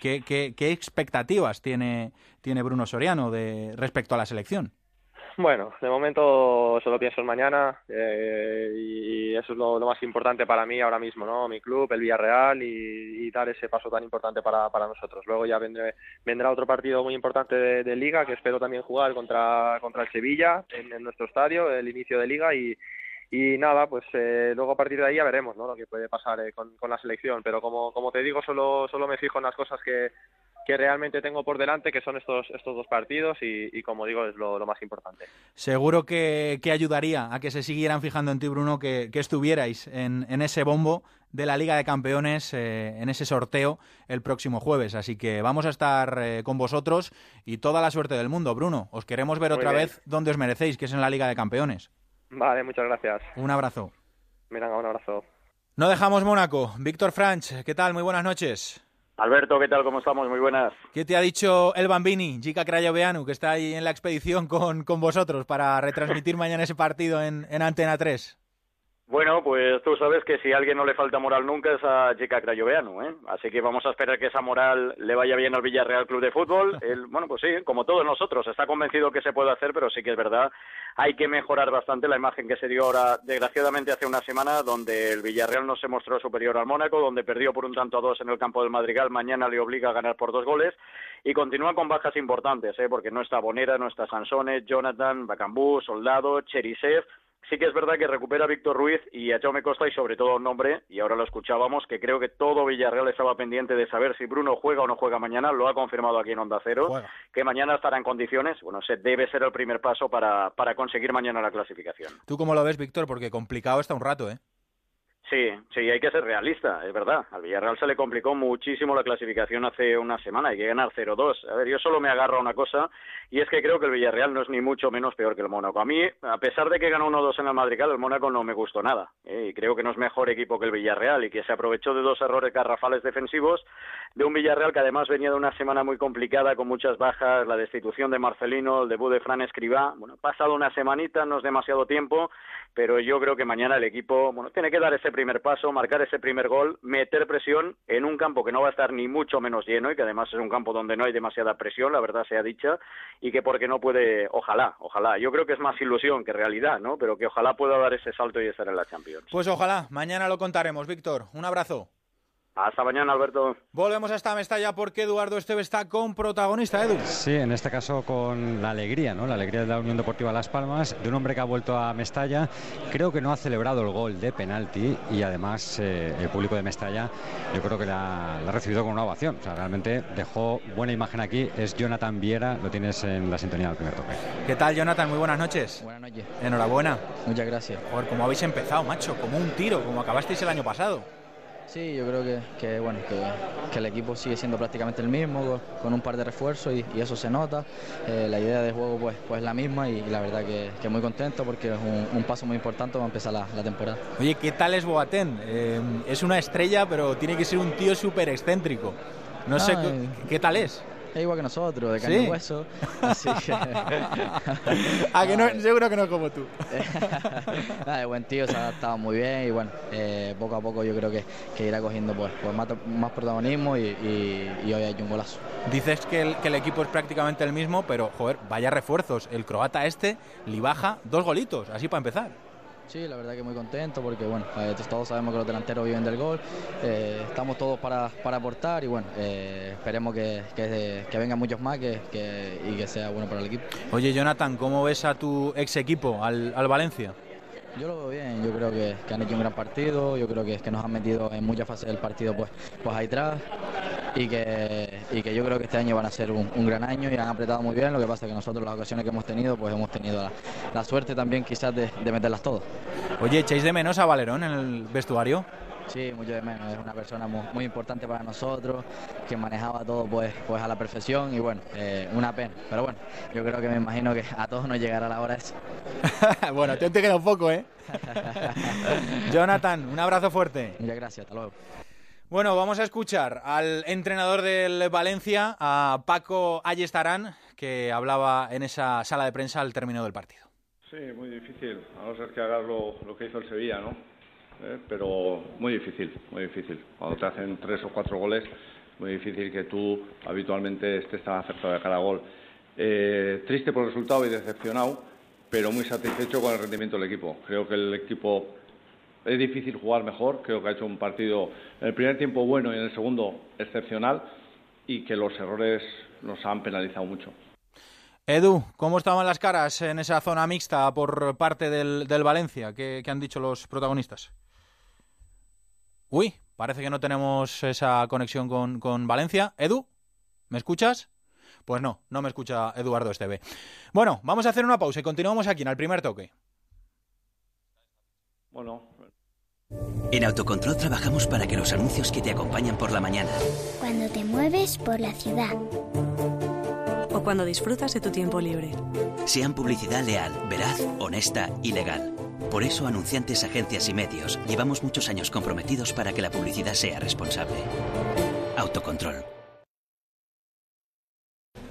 ¿qué, qué, qué expectativas tiene, tiene Bruno Soriano de, respecto a la selección? Bueno, de momento solo pienso en mañana eh, y eso es lo, más importante para mí ahora mismo, ¿no? Mi club, el Villarreal y, y dar ese paso tan importante para, para nosotros. Luego ya vendré, vendrá otro partido muy importante de, Liga que espero también jugar contra, contra el Sevilla en nuestro estadio, el inicio de Liga y, y nada, pues eh, luego a partir de ahí ya veremos ¿no? lo que puede pasar eh, con, con, la selección, pero como, como te digo, solo, solo me fijo en las cosas que, que realmente tengo por delante, que son estos, estos dos partidos y, y como digo, es lo, lo más importante. Seguro que, que, ayudaría a que se siguieran fijando en ti, Bruno, que, que estuvierais en, en, ese bombo de la Liga de Campeones, eh, en ese sorteo el próximo jueves. Así que vamos a estar eh, con vosotros y toda la suerte del mundo, Bruno. Os queremos ver Muy otra bien. vez donde os merecéis, que es en la Liga de Campeones. Vale, muchas gracias. Un abrazo. Mira, un abrazo. No dejamos Mónaco. Víctor Franch, ¿qué tal? Muy buenas noches. Alberto, ¿qué tal? ¿Cómo estamos? Muy buenas. ¿Qué te ha dicho el Bambini, Gica Crayoveanu, que está ahí en la expedición con, con vosotros para retransmitir mañana ese partido en, en Antena 3? Bueno, pues tú sabes que si a alguien no le falta moral nunca es a Jica Crayoveanu, ¿eh? Así que vamos a esperar que esa moral le vaya bien al Villarreal Club de Fútbol. Él, bueno, pues sí, como todos nosotros, está convencido que se puede hacer, pero sí que es verdad, hay que mejorar bastante la imagen que se dio ahora, desgraciadamente, hace una semana, donde el Villarreal no se mostró superior al Mónaco, donde perdió por un tanto a dos en el campo del Madrigal, mañana le obliga a ganar por dos goles, y continúa con bajas importantes, ¿eh? Porque no está Bonera, no está Sansone, Jonathan, Bacambú, Soldado, Cherisev, sí que es verdad que recupera a Víctor Ruiz y a Jaume Costa y sobre todo un nombre, y ahora lo escuchábamos, que creo que todo Villarreal estaba pendiente de saber si Bruno juega o no juega mañana, lo ha confirmado aquí en Onda Cero, que mañana estará en condiciones, bueno, ese debe ser el primer paso para, para conseguir mañana la clasificación. ¿Tú cómo lo ves, Víctor? Porque complicado está un rato, ¿eh? Sí, sí, hay que ser realista, es verdad. Al Villarreal se le complicó muchísimo la clasificación hace una semana, hay que ganar 0-2. A ver, yo solo me agarro a una cosa, y es que creo que el Villarreal no es ni mucho menos peor que el Mónaco. A mí, a pesar de que ganó 1-2 en el Madrigal, el Mónaco no me gustó nada. ¿eh? Y creo que no es mejor equipo que el Villarreal, y que se aprovechó de dos errores garrafales defensivos, de un Villarreal que además venía de una semana muy complicada, con muchas bajas, la destitución de Marcelino, el debut de Fran Escribá. Bueno, pasado una semanita, no es demasiado tiempo, pero yo creo que mañana el equipo, bueno, tiene que dar ese primer paso, marcar ese primer gol, meter presión en un campo que no va a estar ni mucho menos lleno y que además es un campo donde no hay demasiada presión, la verdad sea dicha, y que porque no puede, ojalá, ojalá, yo creo que es más ilusión que realidad, ¿no? Pero que ojalá pueda dar ese salto y estar en la Champions. Pues ojalá, mañana lo contaremos, Víctor. Un abrazo. Hasta mañana, Alberto. Volvemos hasta Mestalla porque Eduardo Esteve está con protagonista, Edu. Sí, en este caso con la alegría, ¿no? La alegría de la Unión Deportiva Las Palmas, de un hombre que ha vuelto a Mestalla. Creo que no ha celebrado el gol de penalti y además eh, el público de Mestalla yo creo que la, la, ha recibido con una ovación. O sea, realmente dejó buena imagen aquí. Es Jonathan Viera, lo tienes en la sintonía del primer toque. ¿Qué tal, Jonathan? Muy buenas noches. Buenas noches. Enhorabuena. Muchas gracias. Joder, como habéis empezado, macho, como un tiro, como acabasteis el año pasado. Sí, yo creo que, que bueno que, que, el equipo sigue siendo prácticamente el mismo, con un par de refuerzos y, y eso se nota. Eh, la idea de juego pues, pues es la misma y, y la verdad que, que, muy contento porque es un, un, paso muy importante para empezar la, la temporada. Oye, ¿qué tal es Boateng? Eh, es una estrella, pero tiene que ser un tío súper excéntrico. No, no sé qué, qué tal es es igual que nosotros, de carne ¿Sí? y hueso. Así que. ah, que no, seguro que no como tú. Nada, buen tío, se ha adaptado muy bien y bueno, eh, poco a poco yo creo que, que irá cogiendo pues, pues más, más, protagonismo y, y, y, hoy hay un golazo. Dices que el, que el, equipo es prácticamente el mismo, pero joder, vaya refuerzos. El croata este le baja dos golitos, así para empezar. Sí, la verdad que muy contento porque bueno, eh, todos sabemos que los delanteros viven del gol, eh, estamos todos para, para aportar y bueno, eh, esperemos que, que, que, vengan muchos más que, que, y que sea bueno para el equipo. Oye Jonathan, ¿cómo ves a tu ex equipo, al, al Valencia? Yo lo veo bien, yo creo que, que, han hecho un gran partido, yo creo que, que nos han metido en muchas fases del partido pues, pues ahí atrás y que, y que yo creo que este año van a ser un, un, gran año y han apretado muy bien, lo que pasa es que nosotros las ocasiones que hemos tenido pues hemos tenido la, la suerte también quizás de, de meterlas todas. Oye, ¿echáis de menos a Valerón en el vestuario? Sí, mucho de menos. Es una persona muy, muy, importante para nosotros, que manejaba todo pues, pues a la perfección y bueno, eh, una pena. Pero bueno, yo creo que me imagino que a todos nos llegará la hora esa. bueno, te, te queda un poco, ¿eh? Jonathan, un abrazo fuerte. Muchas gracias, hasta luego. Bueno, vamos a escuchar al entrenador del Valencia, a Paco Ayestarán, que hablaba en esa sala de prensa al término del partido. Sí, muy difícil, a no ser que hagas lo, lo que hizo el Sevilla, ¿no? Eh, pero muy difícil, muy difícil. Cuando te hacen tres o cuatro goles, muy difícil que tú habitualmente estés tan acertado de cada gol. Eh, triste por el resultado y decepcionado, pero muy satisfecho con el rendimiento del equipo. Creo que el equipo es difícil jugar mejor, creo que ha hecho un partido en el primer tiempo bueno y en el segundo excepcional y que los errores nos han penalizado mucho. Edu, ¿cómo estaban las caras en esa zona mixta por parte del, del Valencia? ¿Qué, ¿Qué, han dicho los protagonistas? Uy, parece que no tenemos esa conexión con, con Valencia. Edu, ¿me escuchas? Pues no, no me escucha Eduardo Esteve. Bueno, vamos a hacer una pausa y continuamos aquí en el primer toque. Bueno. En Autocontrol trabajamos para que los anuncios que te acompañan por la mañana. Cuando te mueves por la ciudad. O cuando disfrutas de tu tiempo libre. Sean publicidad leal, veraz, honesta y legal. Por eso, anunciantes, agencias y medios, llevamos muchos años comprometidos para que la publicidad sea responsable. Autocontrol.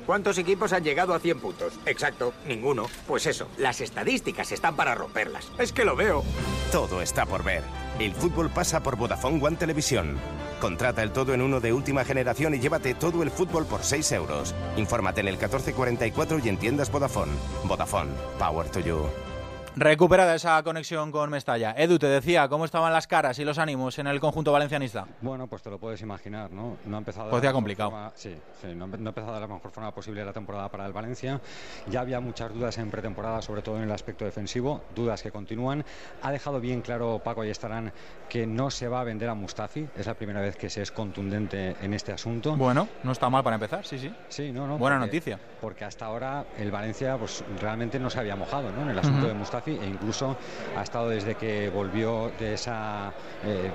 ¿Cuántos equipos han llegado a 100 puntos? Exacto, ninguno. Pues eso, las estadísticas están para romperlas. Es que lo veo. Todo está por ver. El fútbol pasa por Vodafone One Televisión. Contrata el todo en uno de última generación y llévate todo el fútbol por 6 euros. Infórmate en el 1444 y en tiendas Vodafone. Vodafone, power to you. Recuperada esa conexión con Mestalla. Edu, te decía, ¿cómo estaban las caras y los ánimos en el conjunto valencianista? Bueno, pues te lo puedes imaginar, ¿no? No ha empezado... Pues ya complicado. Forma, sí, sí no, no, ha empezado de la mejor forma posible la temporada para el Valencia. Ya había muchas dudas en pretemporada, sobre todo en el aspecto defensivo, dudas que continúan. Ha dejado bien claro Paco y estarán que no se va a vender a Mustafi. Es la primera vez que se es contundente en este asunto. Bueno, no está mal para empezar, sí, sí. Sí, no, no. Buena porque, noticia. Porque hasta ahora el Valencia pues realmente no se había mojado ¿no? en el asunto uh -huh. de Mustafi e incluso ha estado desde que volvió de esa eh,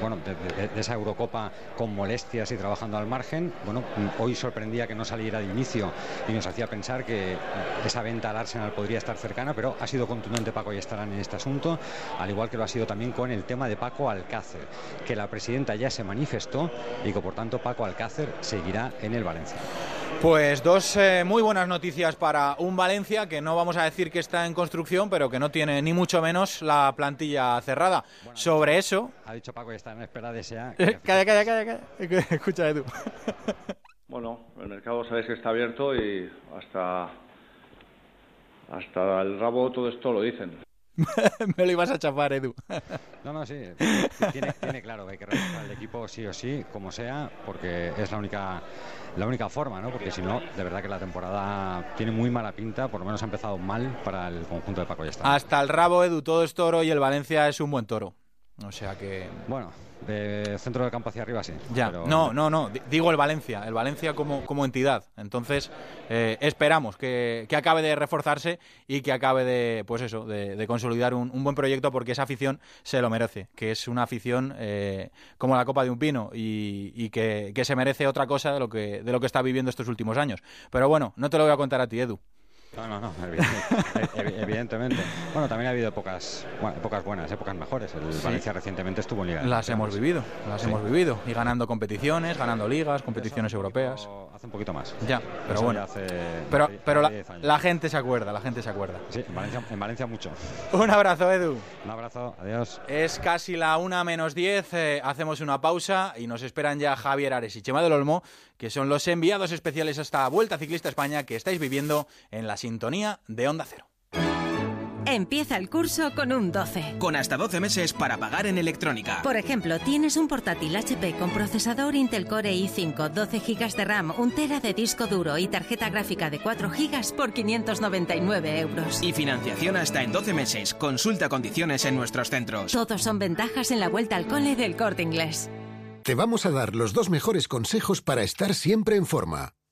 bueno de, esa Eurocopa con molestias y trabajando al margen bueno hoy sorprendía que no saliera de inicio y nos hacía pensar que esa venta al Arsenal podría estar cercana pero ha sido contundente Paco y estarán en este asunto al igual que lo ha sido también con el tema de Paco Alcácer que la presidenta ya se manifestó y que por tanto Paco Alcácer seguirá en el Valencia pues dos eh, muy buenas noticias para un Valencia que no vamos a decir que está en construcción, pero que no tiene ni mucho menos la plantilla cerrada. Bueno, Sobre eso. Ha dicho Paco que está en espera de ese. calla, calla, calla, calla. Escucha, Edu. bueno, el mercado sabéis que está abierto y hasta. Hasta el rabo todo esto lo dicen. Me lo ibas a chapar, Edu. no, no, sí. Tiene, tiene claro que hay que reforzar el equipo sí o sí, como sea, porque es la única la única forma, ¿no? Porque si no, de verdad que la temporada tiene muy mala pinta, por lo menos ha empezado mal para el conjunto de Paco. Hasta el rabo, Edu, todo es toro y el Valencia es un buen toro. O sea que... Bueno, de centro del campo hacia arriba sí. Ya, pero- no, no, no, di- digo el Valencia, el Valencia como, como entidad. Entonces, eh, esperamos que, que acabe de reforzarse y que acabe de, pues eso, de, de consolidar un, un buen proyecto porque esa afición se lo merece, que es una afición eh, como la copa de un pino y, y que, que se merece otra cosa de lo, que, de lo que está viviendo estos últimos años. Pero bueno, no te lo voy a contar a ti, Edu. No, no, no, evidente- ev- evidentemente. Bueno, también ha habido épocas, bueno, épocas buenas, épocas mejores. El Sí. Valencia recientemente estuvo en Liga. Las hemos vivido, las Sí. hemos vivido. Y ganando competiciones, ganando ligas, competiciones europeas. Hace un poquito más. Ya, pero Eso bueno. ya hace Pero, pero la gente se acuerda, la gente se acuerda. Sí, en Valencia, en Valencia mucho. Un abrazo, Edu. Un abrazo, adiós. Es casi la una menos 10, eh, hacemos una pausa y nos esperan ya Javier Ares y Chema del Olmo, que son los enviados especiales a esta Vuelta Ciclista España que estáis viviendo en la sintonía de Onda Cero. Empieza el curso con un 12. Con hasta 12 meses para pagar en electrónica. Por ejemplo, tienes un portátil HP con procesador Intel Core i5, 12 GB de RAM, un tera de disco duro y tarjeta gráfica de 4 GB por 599 euros. Y financiación hasta en 12 meses. Consulta condiciones en nuestros centros. Todos son ventajas en la vuelta al cole del corte inglés. Te vamos a dar los dos mejores consejos para estar siempre en forma.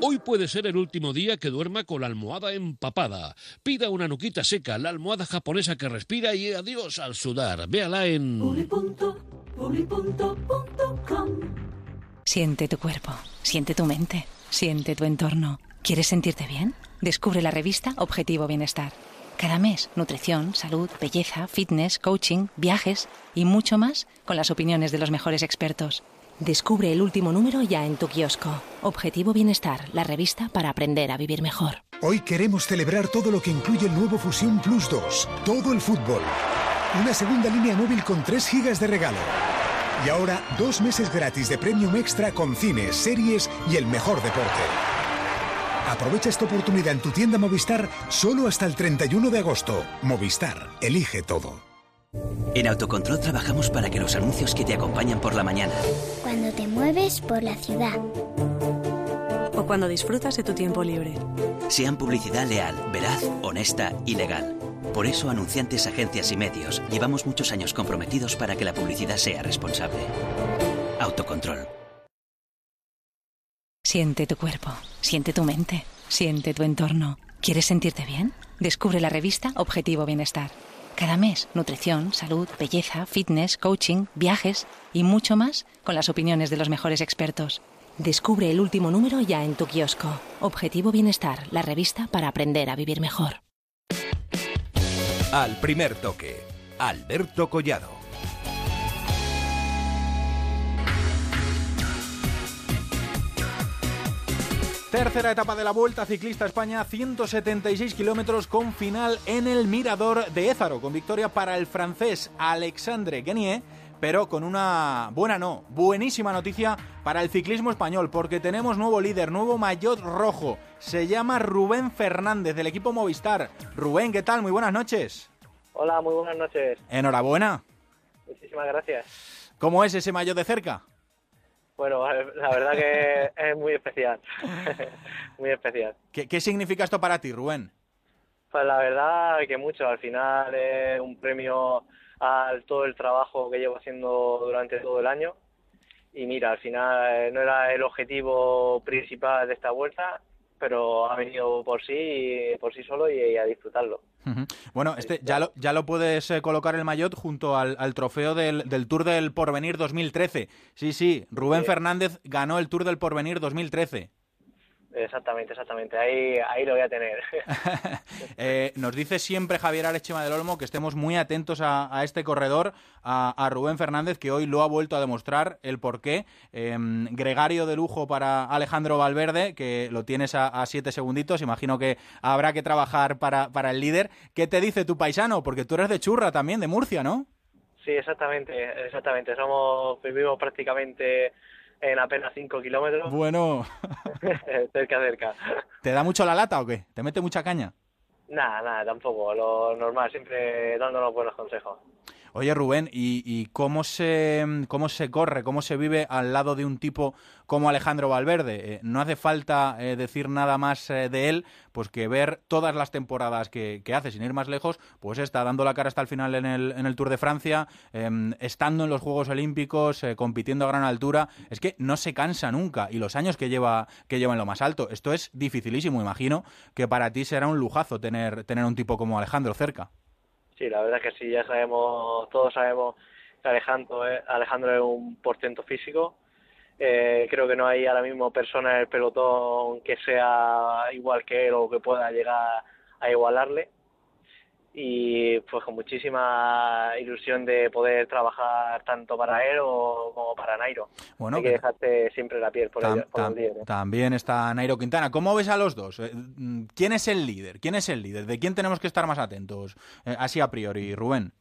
Hoy puede ser el último día que duerma con la almohada empapada. Pida una nuquita seca, la almohada japonesa que respira y adiós al sudar. Véala en... Siente tu cuerpo, siente tu mente, siente tu entorno. ¿Quieres sentirte bien? Descubre la revista Objetivo Bienestar. Cada mes, nutrición, salud, belleza, fitness, coaching, viajes y mucho más con las opiniones de los mejores expertos. Descubre el último número ya en tu kiosco. Objetivo Bienestar, la revista para aprender a vivir mejor. Hoy queremos celebrar todo lo que incluye el nuevo Fusión Plus 2. Todo el fútbol. Una segunda línea móvil con 3 gigas de regalo. Y ahora dos meses gratis de Premium Extra con cines, series y el mejor deporte. Aprovecha esta oportunidad en tu tienda Movistar solo hasta el 31 de agosto. Movistar, elige todo. En Autocontrol trabajamos para que los anuncios que te acompañan por la mañana, Cuando te mueves por la ciudad. O cuando disfrutas de tu tiempo libre. sean publicidad leal, veraz, honesta y legal. Por eso, anunciantes, agencias y medios, llevamos muchos años comprometidos para que la publicidad sea responsable. Autocontrol. Siente tu cuerpo, siente tu mente, siente tu entorno. ¿Quieres sentirte bien? Descubre la revista Objetivo Bienestar. Cada mes, nutrición, salud, belleza, fitness, coaching, viajes y mucho más con las opiniones de los mejores expertos. Descubre el último número ya en tu kiosco. Objetivo Bienestar, la revista para aprender a vivir mejor. Al primer toque, Alberto Collado. Tercera etapa de la Vuelta Ciclista España, 176 kilómetros con final en el Mirador de Ézaro, con victoria para el francés Alexandre Guenier, pero con una buena no, buenísima noticia para el ciclismo español, porque tenemos nuevo líder, nuevo maillot rojo, se llama Rubén Fernández del equipo Movistar. Rubén, ¿qué tal? Muy buenas noches. Hola, muy buenas noches. Enhorabuena. Muchísimas gracias. ¿Cómo es ese maillot de cerca? Bueno, la verdad que es muy especial. muy especial. ¿Qué, qué significa esto para ti, Rubén? Pues la verdad que mucho. Al final es un premio a todo el trabajo que llevo haciendo durante todo el año. Y mira, al final no era el objetivo principal de esta vuelta, pero ha venido por sí, por sí solo y, y a disfrutarlo. Bueno, este ya lo, ya lo puedes eh, colocar el maillot junto al, al trofeo del, del Tour del Porvenir 2013. Sí, sí, Rubén Sí. Fernández ganó el Tour del Porvenir 2013. Exactamente, exactamente. Ahí, ahí lo voy a tener. Eh, nos dice siempre Javier Arechema del Olmo que estemos muy atentos a, a este corredor, a, a Rubén Fernández, que hoy lo ha vuelto a demostrar el porqué. Eh, gregario de lujo para Alejandro Valverde, que lo tienes a, a siete segunditos. Imagino que habrá que trabajar para, para el líder. ¿Qué te dice tu paisano? Porque tú eres de Churra también, de Murcia, ¿no? Sí, exactamente, exactamente. Somos, vivimos prácticamente en apenas 5 kilómetros. Bueno. cerca, cerca. ¿Te da mucho la lata o qué? ¿Te mete mucha caña? Nada, nada, tampoco. Lo normal, siempre dándonos buenos consejos. Oye Rubén, ¿y, cómo, se, cómo se corre, cómo se vive al lado de un tipo como Alejandro Valverde? Eh, no hace falta eh, decir nada más eh, de él, pues que ver todas las temporadas que, hace, sin ir más lejos, pues está dando la cara hasta el final en el, en el Tour de Francia, em, estando en los Juegos Olímpicos, compitiendo a gran altura, es que no se cansa nunca y los años que lleva, que lleva en lo más alto, esto es dificilísimo, imagino que para ti será un lujazo tener, tener un tipo como Alejandro cerca. Sí, la verdad es que sí, ya sabemos, todos sabemos que Alejandro es, Alejandro es un portento físico. Eh, creo que no hay ahora mismo persona en el pelotón que sea igual que él o que pueda llegar a igualarle y pues con muchísima ilusión de poder trabajar tanto para él o, como para Nairo. Bueno, Hay que, dejarte siempre la piel por, el, También está Nairo Quintana. ¿Cómo ves a los dos? Eh, ¿Quién es el líder? ¿Quién es el líder? ¿De quién tenemos que estar más atentos? Eh, así a priori, Rubén.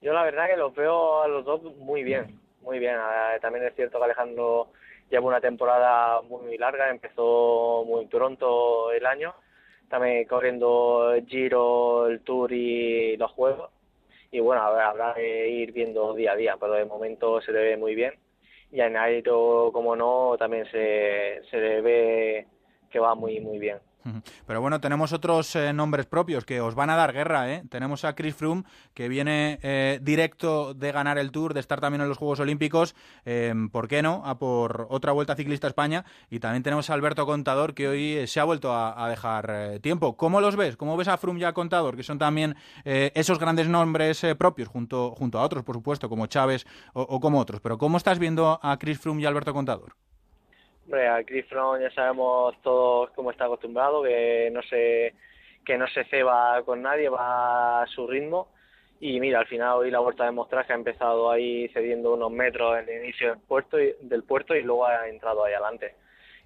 Yo la verdad que los veo a los dos muy bien, muy bien. Eh, también es cierto que Alejandro lleva una temporada muy larga, empezó muy pronto el año también corriendo el Giro, el Tour y los Juegos. Y bueno, habrá que ir viendo día a día, pero de momento se le ve muy bien. Y a Nairo, como no, también se, se le ve que va muy, muy bien. Pero bueno, tenemos otros eh, nombres propios que os van a dar guerra. ¿eh? Tenemos a Chris Froome, que viene eh, directo de ganar el Tour, de estar también en los Juegos Olímpicos. Em, ¿Por qué no? A por otra vuelta ciclista a España. Y también tenemos a Alberto Contador, que hoy eh, se ha vuelto a, dejar tiempo. ¿Cómo los ves? ¿Cómo ves a Froome y a Contador, que son también esos grandes nombres propios, junto, junto a otros, por supuesto, como Chávez o, como otros? Pero ¿cómo estás viendo a Chris Froome y a Alberto Contador? Hombre, a Chris Froome ya sabemos todos cómo está acostumbrado, que no se que no se ceba con nadie, va a su ritmo. Y mira, al final hoy la vuelta de mostrar que ha empezado ahí cediendo unos metros en el inicio del puerto y, del puerto y luego ha entrado ahí adelante.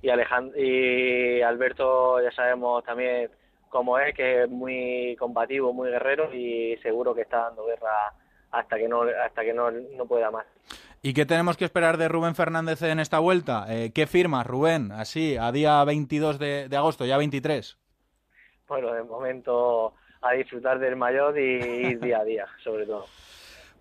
Y, Alejandro, y Alberto ya sabemos también cómo es, que es muy combativo, muy guerrero y seguro que está dando guerra hasta que no hasta que no, no pueda más. ¿Y qué tenemos que esperar de Rubén Fernández en esta vuelta? Eh, ¿Qué firma, Rubén? Así, a día 22 de, agosto, ya 23. Bueno, de momento a disfrutar del maillot y ir día a día, sobre todo.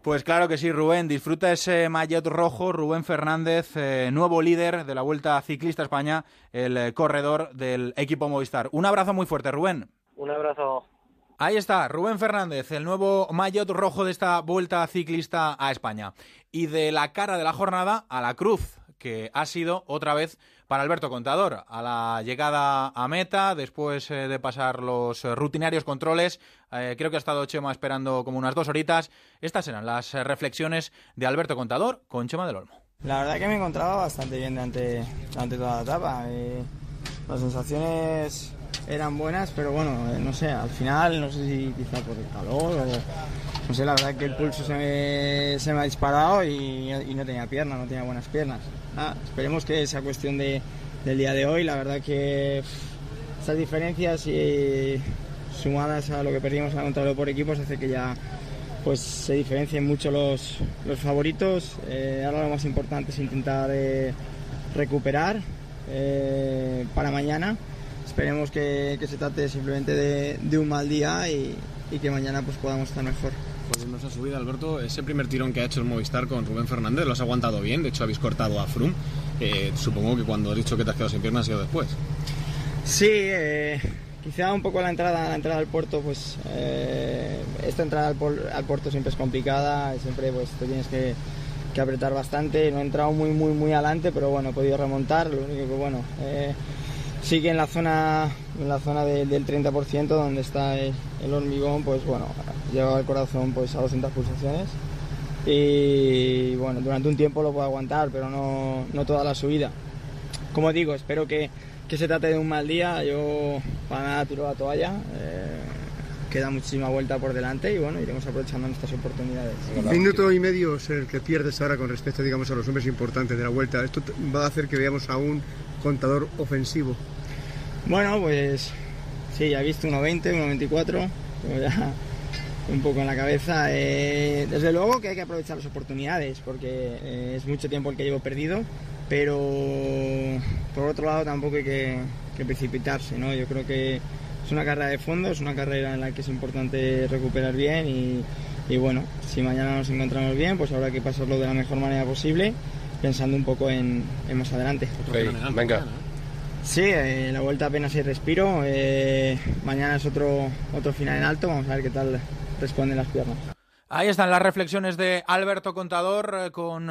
Pues claro que sí, Rubén. Disfruta ese maillot rojo. Rubén Fernández, eh, nuevo líder de la Vuelta Ciclista España, el eh, corredor del equipo Movistar. Un abrazo muy fuerte, Rubén. Un abrazo. Ahí está, Rubén Fernández, el nuevo maillot rojo de esta vuelta ciclista a España. Y de la cara de la jornada a la cruz, que ha sido otra vez para Alberto Contador. A la llegada a meta, después eh, de pasar los rutinarios controles, eh, creo que ha estado Chema esperando como unas dos horitas. Estas eran las reflexiones de Alberto Contador con Chema del Olmo. La verdad que me encontraba bastante bien durante, toda la etapa. Eh, las sensaciones eran buenas, pero bueno, eh, no sé, al final, no sé si quizá por el calor o... No sé, la verdad que el pulso se me, se me ha disparado y, no tenía piernas, no tenía buenas piernas. esperemos que sea cuestión de, del día de hoy. La verdad que estas diferencias sumadas a lo que perdimos en la por equipos hace que ya pues se diferencien mucho los, los favoritos. Eh, ahora lo más importante es intentar eh, recuperar para mañana esperemos que, se trate simplemente de, un mal día y, que mañana pues podamos estar mejor. Pues nos ha subido Alberto, ese primer tirón que ha hecho el Movistar con Rubén Fernández lo has aguantado bien, de hecho habéis cortado a Frum. Eh, supongo que cuando has dicho que te has quedado sin piernas ha sido después. Sí, eh, quizá un poco la entrada, la entrada al puerto, pues eh, esta entrada al, puerto siempre es complicada, siempre pues te tienes que, que, apretar bastante, no he entrado muy muy muy adelante, pero bueno, he podido remontar, lo único que bueno sí que en la zona, en la zona del 30% donde está el, hormigón, pues bueno, lleva el corazón pues a 200 pulsaciones y bueno, durante un tiempo lo puedo aguantar, pero no, no toda la subida. Como digo, espero que, que, se trate de un mal día, yo para nada tiro la toalla. Eh, queda muchísima vuelta por delante y bueno, iremos aprovechando nuestras oportunidades. Minuto y medio es el que pierdes ahora con respecto, digamos, a los hombres importantes de la vuelta. Esto va a hacer que veamos a un contador ofensivo bueno, pues sí, ya he visto 1.20, 1.24, ya un poco en la cabeza. Eh, desde luego que hay que aprovechar las oportunidades porque eh, es mucho tiempo el que llevo perdido pero por otro lado tampoco hay que, precipitarse, ¿no? Yo creo que es una carrera de fondo, es una carrera en la que es importante recuperar bien y, bueno, si mañana nos encontramos bien, pues habrá que pasarlo de la mejor manera posible, pensando un poco en, más adelante. venga. Sí, eh, la vuelta apenas hay respiro. Eh, mañana es otro, otro final en alto. Vamos a ver qué tal responden las piernas. Ahí están las reflexiones de Alberto Contador eh, con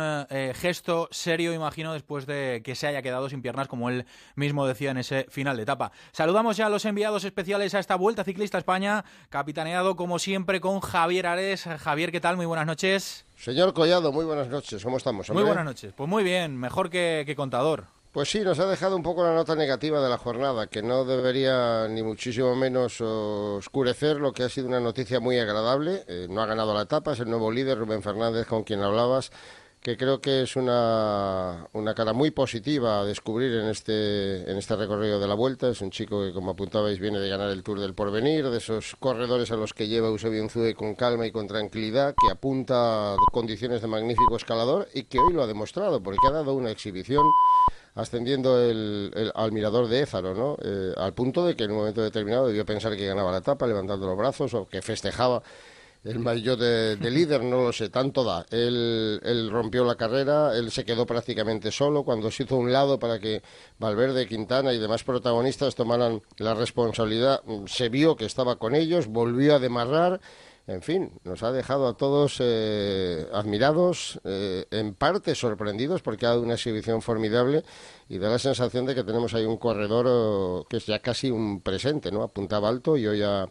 gesto serio, imagino, después de que se haya quedado sin piernas, como él mismo decía en ese final de etapa. Saludamos ya a los enviados especiales a esta Vuelta Ciclista España, capitaneado como siempre con Javier Ares. Javier, ¿qué tal? Muy buenas noches. Señor Collado, muy buenas noches. ¿Cómo estamos? Muy buenas noches. Pues muy bien, mejor que Contador. Pues sí, nos ha dejado un poco la nota negativa de la jornada, que no debería ni muchísimo menos oscurecer lo que ha sido una noticia muy agradable. Eh, no ha ganado la etapa, es el nuevo líder, Rubén Fernández, con quien hablabas, que creo que es una, una cara muy positiva a descubrir en este, en este recorrido de la vuelta. Es un chico que, como apuntabais, viene de ganar el Tour del Porvenir, de esos corredores a los que lleva Eusebio Unzue con calma y con tranquilidad, que apunta condiciones de magnífico escalador y que hoy lo ha demostrado, porque ha dado una exhibición ascendiendo el, al mirador de Ézaro, ¿no? Eh, al punto de que en un momento determinado debió pensar que ganaba la etapa, levantando los brazos, o que festejaba el maillot de, líder, no lo sé, tanto da. Él, él, rompió la carrera, él se quedó prácticamente solo cuando se hizo un lado para que Valverde, Quintana y demás protagonistas tomaran la responsabilidad. Se vio que estaba con ellos, volvió a demarrar en fin, nos ha dejado a todos eh, admirados, eh, en parte sorprendidos porque ha dado una exhibición formidable y da la sensación de que tenemos ahí un corredor oh, que es ya casi un presente, ¿no? Apuntaba alto y hoy ha,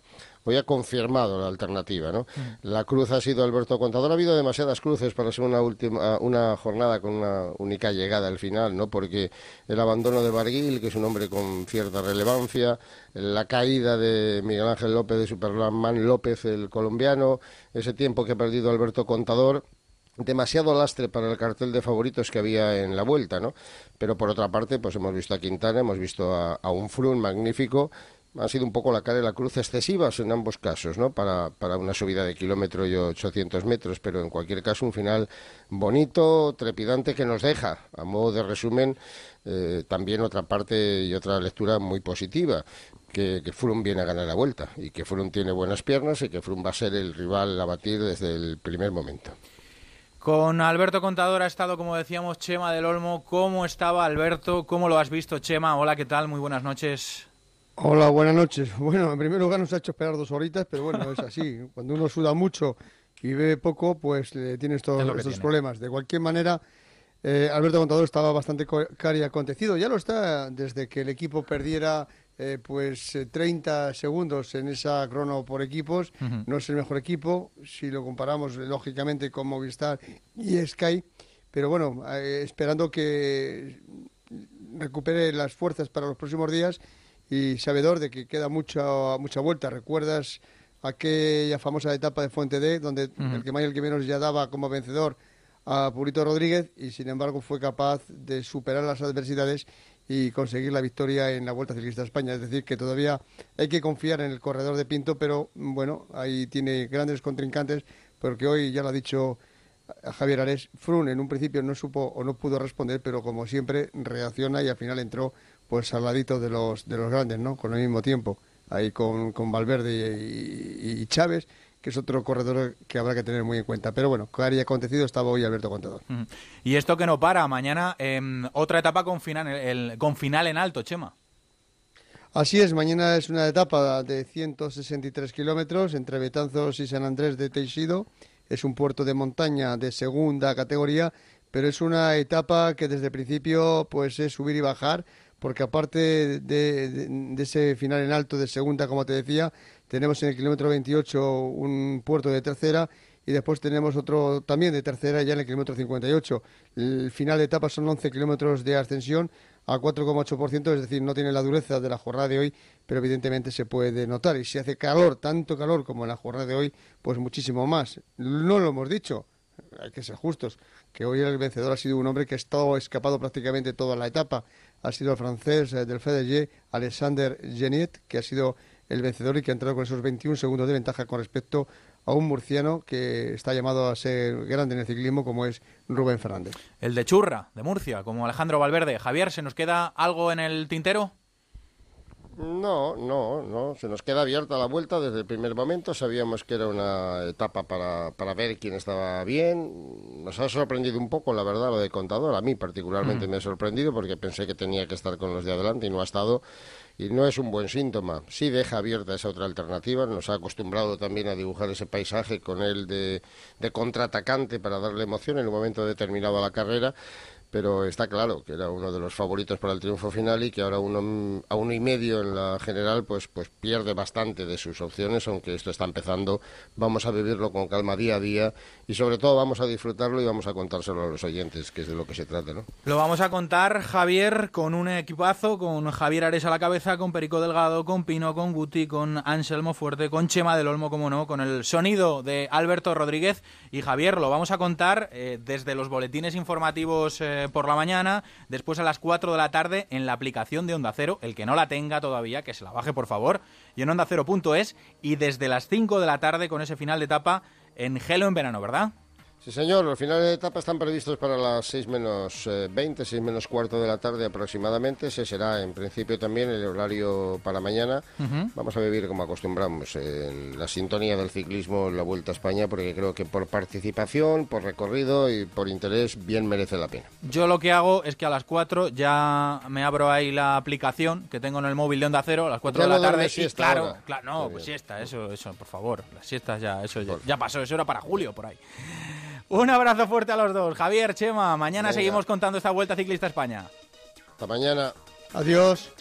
hoy ha confirmado la alternativa, ¿no? La cruz ha sido Alberto Contador. Ha habido demasiadas cruces para ser una última, una jornada con una única llegada al final, ¿no? Porque el abandono de Barguil, que es un hombre con cierta relevancia, la caída de Miguel Ángel López de Superman López, el colombiano, ese tiempo que ha perdido Alberto Contador demasiado lastre para el cartel de favoritos que había en la vuelta, ¿no? Pero por otra parte, pues hemos visto a Quintana, hemos visto a, a un Frun magnífico ha sido un poco la cara de la cruz excesivas en ambos casos, ¿no? Para, para una subida de kilómetro y 800 metros, pero en cualquier caso un final bonito, trepidante que nos deja, a modo de resumen, eh, también otra parte y otra lectura muy positiva, que, que Froome viene a ganar la vuelta y que Froome tiene buenas piernas y que Froome va a ser el rival a batir desde el primer momento. Con Alberto Contador ha estado, como decíamos, Chema del Olmo. ¿Cómo estaba Alberto? ¿Cómo lo has visto, Chema? Hola, ¿qué tal? Muy buenas noches. Hola, buenas noches. Bueno, en primer lugar nos ha hecho esperar dos horitas, pero bueno, es así. Cuando uno suda mucho y bebe poco, pues eh, tiene estos, estos problemas. De cualquier manera, eh, Alberto Contador estaba bastante cari acontecido. Ya lo está desde que el equipo perdiera eh, pues 30 segundos en esa crono por equipos. No es el mejor equipo, si lo comparamos lógicamente con Movistar y Sky. Pero bueno, esperando que recupere las fuerzas para los próximos días y sabedor de que queda mucha, mucha vuelta. ¿Recuerdas aquella famosa etapa de Fuente D, donde el que más y el que menos ya daba como vencedor a Purito Rodríguez y sin embargo fue capaz de superar las adversidades y conseguir la victoria en la Vuelta Ciclista a España. Es decir, que todavía hay que confiar en el corredor de Pinto, pero bueno, ahí tiene grandes contrincantes, porque hoy ya lo ha dicho Javier Ares, Frun en un principio no supo o no pudo responder, pero como siempre reacciona y al final entró pues al ladito de los, de los grandes, ¿no? Con el mismo tiempo, ahí con, con Valverde y, Chávez, que es otro corredor que habrá que tener muy en cuenta. Pero bueno, que haya acontecido estaba hoy Alberto Contador. Y esto que no para, mañana em, otra etapa con final, el, con final en alto, Chema. Así es, mañana es una etapa de 163 kilómetros entre Betanzos y San Andrés de Teixido. Es un puerto de montaña de segunda categoría, pero es una etapa que desde el principio pues es subir y bajar porque aparte de, ese final en alto de segunda, como te decía, tenemos en el kilómetro 28 un puerto de tercera y después tenemos otro también de tercera ya en el kilómetro 58. El final de etapa son 11 kilómetros de ascensión a 4,8%, es decir, no tiene la dureza de la jornada de hoy, pero evidentemente se puede notar. Y si hace calor, tanto calor como en la jornada de hoy, pues muchísimo más. No lo hemos dicho, hay que ser justos, que hoy el vencedor ha sido un hombre que ha estado escapado prácticamente toda la etapa ha sido el francés eh, del FDG, Alexander Geniet, que ha sido el vencedor y que ha entrado con esos 21 segundos de ventaja con respecto a un murciano que está llamado a ser grande en el ciclismo como es Rubén Fernández. El de Churra, de Murcia, como Alejandro Valverde. Javier, ¿se nos queda algo en el tintero? No, no, no. Se nos queda abierta la vuelta desde el primer momento. Sabíamos que era una etapa para, para ver quién estaba bien. Nos ha sorprendido un poco, la verdad, lo de Contador. A mí particularmente mm. me ha sorprendido porque pensé que tenía que estar con los de adelante y no ha estado. Y no es un buen síntoma. Sí deja abierta esa otra alternativa. Nos ha acostumbrado también a dibujar ese paisaje con él de, de contraatacante para darle emoción en un momento determinado a la carrera pero está claro que era uno de los favoritos para el triunfo final y que ahora uno, a uno y medio en la general pues, pues pierde bastante de sus opciones, aunque esto está empezando. Vamos a vivirlo con calma día a día y sobre todo vamos a disfrutarlo y vamos a contárselo a los oyentes, que es de lo que se trata. ¿no? Lo vamos a contar, Javier, con un equipazo, con Javier Ares a la cabeza, con Perico Delgado, con Pino, con Guti, con Anselmo Fuerte, con Chema del Olmo, como no, con el sonido de Alberto Rodríguez y Javier, lo vamos a contar eh, desde los boletines informativos. Eh, por la mañana, después a las 4 de la tarde en la aplicación de Onda Cero, el que no la tenga todavía, que se la baje por favor, y en ondacero.es, y desde las 5 de la tarde con ese final de etapa en Gelo en verano, ¿verdad? Sí, señor. Los finales de etapa están previstos para las 6 menos 20, eh, 6 menos cuarto de la tarde aproximadamente. Ese será, en principio, también el horario para mañana. Vamos a vivir como acostumbramos en la sintonía del ciclismo en la Vuelta a España, porque creo que por participación, por recorrido y por interés, bien merece la pena. Yo lo que hago es que a las 4 ya me abro ahí la aplicación que tengo en el móvil de Onda Cero, a las 4 de la tarde. Sí, claro, claro, no, pues siesta, eso, eso, por favor. Las siestas ya, eso ya, ya pasó, eso era para julio, por ahí. Un abrazo fuerte a los dos. Javier, Chema, mañana seguimos contando esta Vuelta Ciclista España. Hasta mañana. Adiós.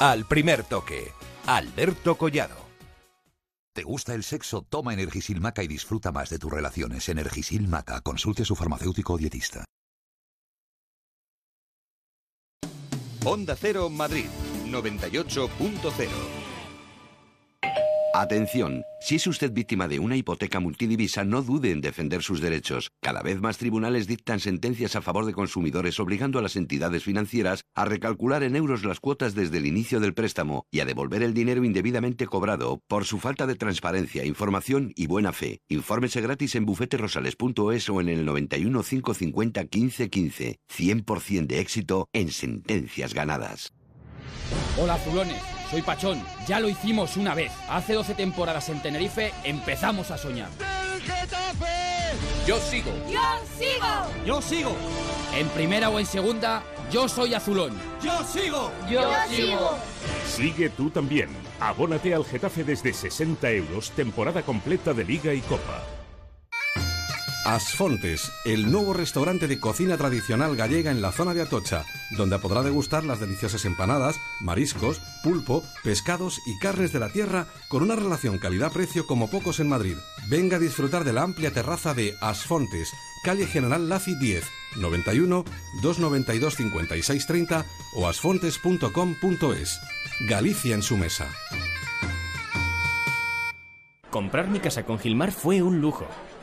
Al primer toque, Alberto Collado. ¿Te gusta el sexo? Toma Energisil Maca y disfruta más de tus relaciones. Energisil Maca. Consulte a su farmacéutico o dietista. Onda Cero Madrid 98.0 Atención, si es usted víctima de una hipoteca multidivisa, no dude en defender sus derechos. Cada vez más tribunales dictan sentencias a favor de consumidores obligando a las entidades financieras a recalcular en euros las cuotas desde el inicio del préstamo y a devolver el dinero indebidamente cobrado por su falta de transparencia, información y buena fe. Infórmese gratis en bufeterosales.es o en el 91 550 1515. 100% de éxito en sentencias ganadas. Hola, Zulones. Soy Pachón. Ya lo hicimos una vez. Hace 12 temporadas en Tenerife empezamos a soñar. Yo sigo. Yo sigo. Yo sigo. En primera o en segunda, yo soy azulón. Yo sigo. Yo, sigo. Sigue tú también. Abónate al Getafe desde 60 euros, temporada completa de Liga y Copa. Asfontes, el nuevo restaurante de cocina tradicional gallega en la zona de Atocha, donde podrá degustar las deliciosas empanadas, mariscos, pulpo, pescados y carnes de la tierra con una relación calidad-precio como pocos en Madrid. Venga a disfrutar de la amplia terraza de Asfontes, calle General Laci 10, 91 292 5630 o asfontes.com.es. Galicia en su mesa. Comprar mi casa con Gilmar fue un lujo.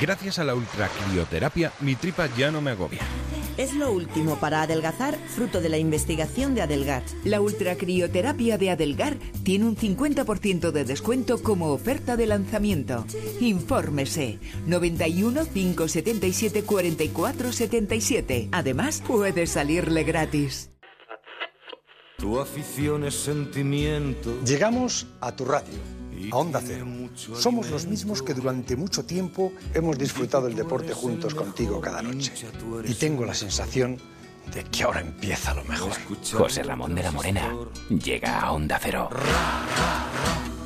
Gracias a la ultracrioterapia, mi tripa ya no me agobia. Es lo último para adelgazar, fruto de la investigación de Adelgar. La ultracrioterapia de Adelgar tiene un 50% de descuento como oferta de lanzamiento. Infórmese 91 577 44 77. Además, puede salirle gratis. Tu afición es sentimiento. Llegamos a tu radio a Onda Cero. Somos los mismos que durante mucho tiempo hemos disfrutado el deporte juntos contigo cada noche. Y tengo la sensación de que ahora empieza lo mejor. José Ramón de la Morena llega a Onda Cero.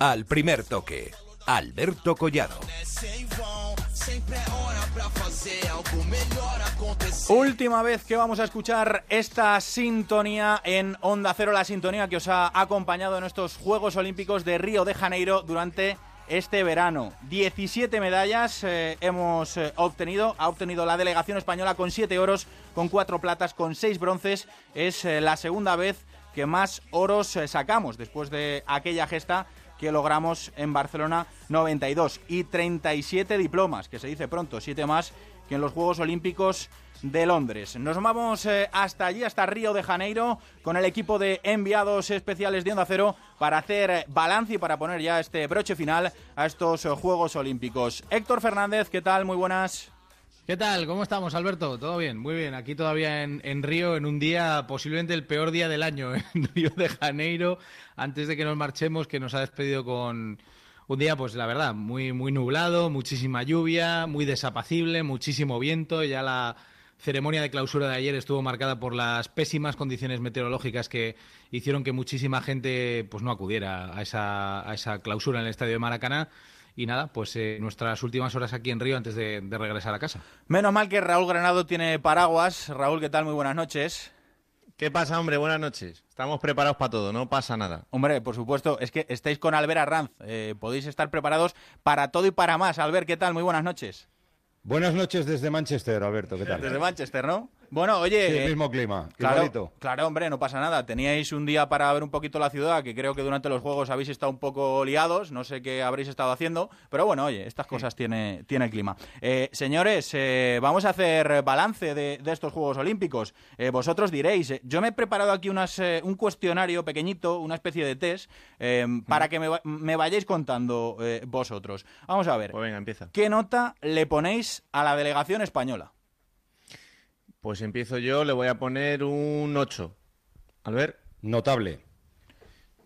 Al primer toque, Alberto Collado. Última vez que vamos a escuchar esta sintonía en Onda Cero, la sintonía que os ha acompañado en estos Juegos Olímpicos de Río de Janeiro durante este verano. 17 medallas eh, hemos eh, obtenido. Ha obtenido la delegación española con 7 oros, con 4 platas, con 6 bronces. Es eh, la segunda vez que más oros eh, sacamos después de aquella gesta que logramos en Barcelona 92 y 37 diplomas, que se dice pronto, 7 más que en los Juegos Olímpicos de Londres. Nos vamos eh, hasta allí, hasta Río de Janeiro, con el equipo de enviados especiales de Onda Cero para hacer eh, balance y para poner ya este broche final a estos Juegos Olímpicos. Héctor Fernández, ¿qué tal? Muy buenas. ¿Qué tal? ¿Cómo estamos, Alberto? ¿Todo bien? Muy bien. Aquí todavía en, en, Río, en un día, posiblemente el peor día del año, en Río de Janeiro, antes de que nos marchemos, que nos ha despedido con un día, pues la verdad, muy, muy nublado, muchísima lluvia, muy desapacible, muchísimo viento. Ya la ceremonia de clausura de ayer estuvo marcada por las pésimas condiciones meteorológicas que hicieron que muchísima gente pues no acudiera a esa, a esa clausura en el estadio de Maracaná. Y nada, pues eh, nuestras últimas horas aquí en Río antes de, de, regresar a casa. Menos mal que Raúl Granado tiene paraguas. Raúl, ¿qué tal? Muy buenas noches. ¿Qué pasa, hombre? Buenas noches. Estamos preparados para todo, no pasa nada. Hombre, por supuesto, es que estáis con Albert Arranz. Eh, podéis estar preparados para todo y para más. Albert, ¿qué tal? Muy buenas noches. Buenas noches desde Manchester, Alberto, ¿qué tal? Desde Manchester, ¿no? Bueno, oye... Sí, el mismo clima, claro, igualito. Claro, hombre, no pasa nada. Teníais un día para ver un poquito la ciudad, que creo que durante los Juegos habéis estado un poco liados, no sé qué habréis estado haciendo, pero bueno, oye, estas cosas tiene, tiene el clima. Eh, señores, eh, vamos a hacer balance de, de estos Juegos Olímpicos. Eh, vosotros diréis, yo me he preparado aquí unas, un cuestionario pequeñito, una especie de test, para que me, me, vayáis contando vosotros. Vamos a ver. Pues venga, empieza. ¿Qué nota le ponéis a la delegación española? Pues empiezo yo, le voy a poner un 8. Al ver. Notable.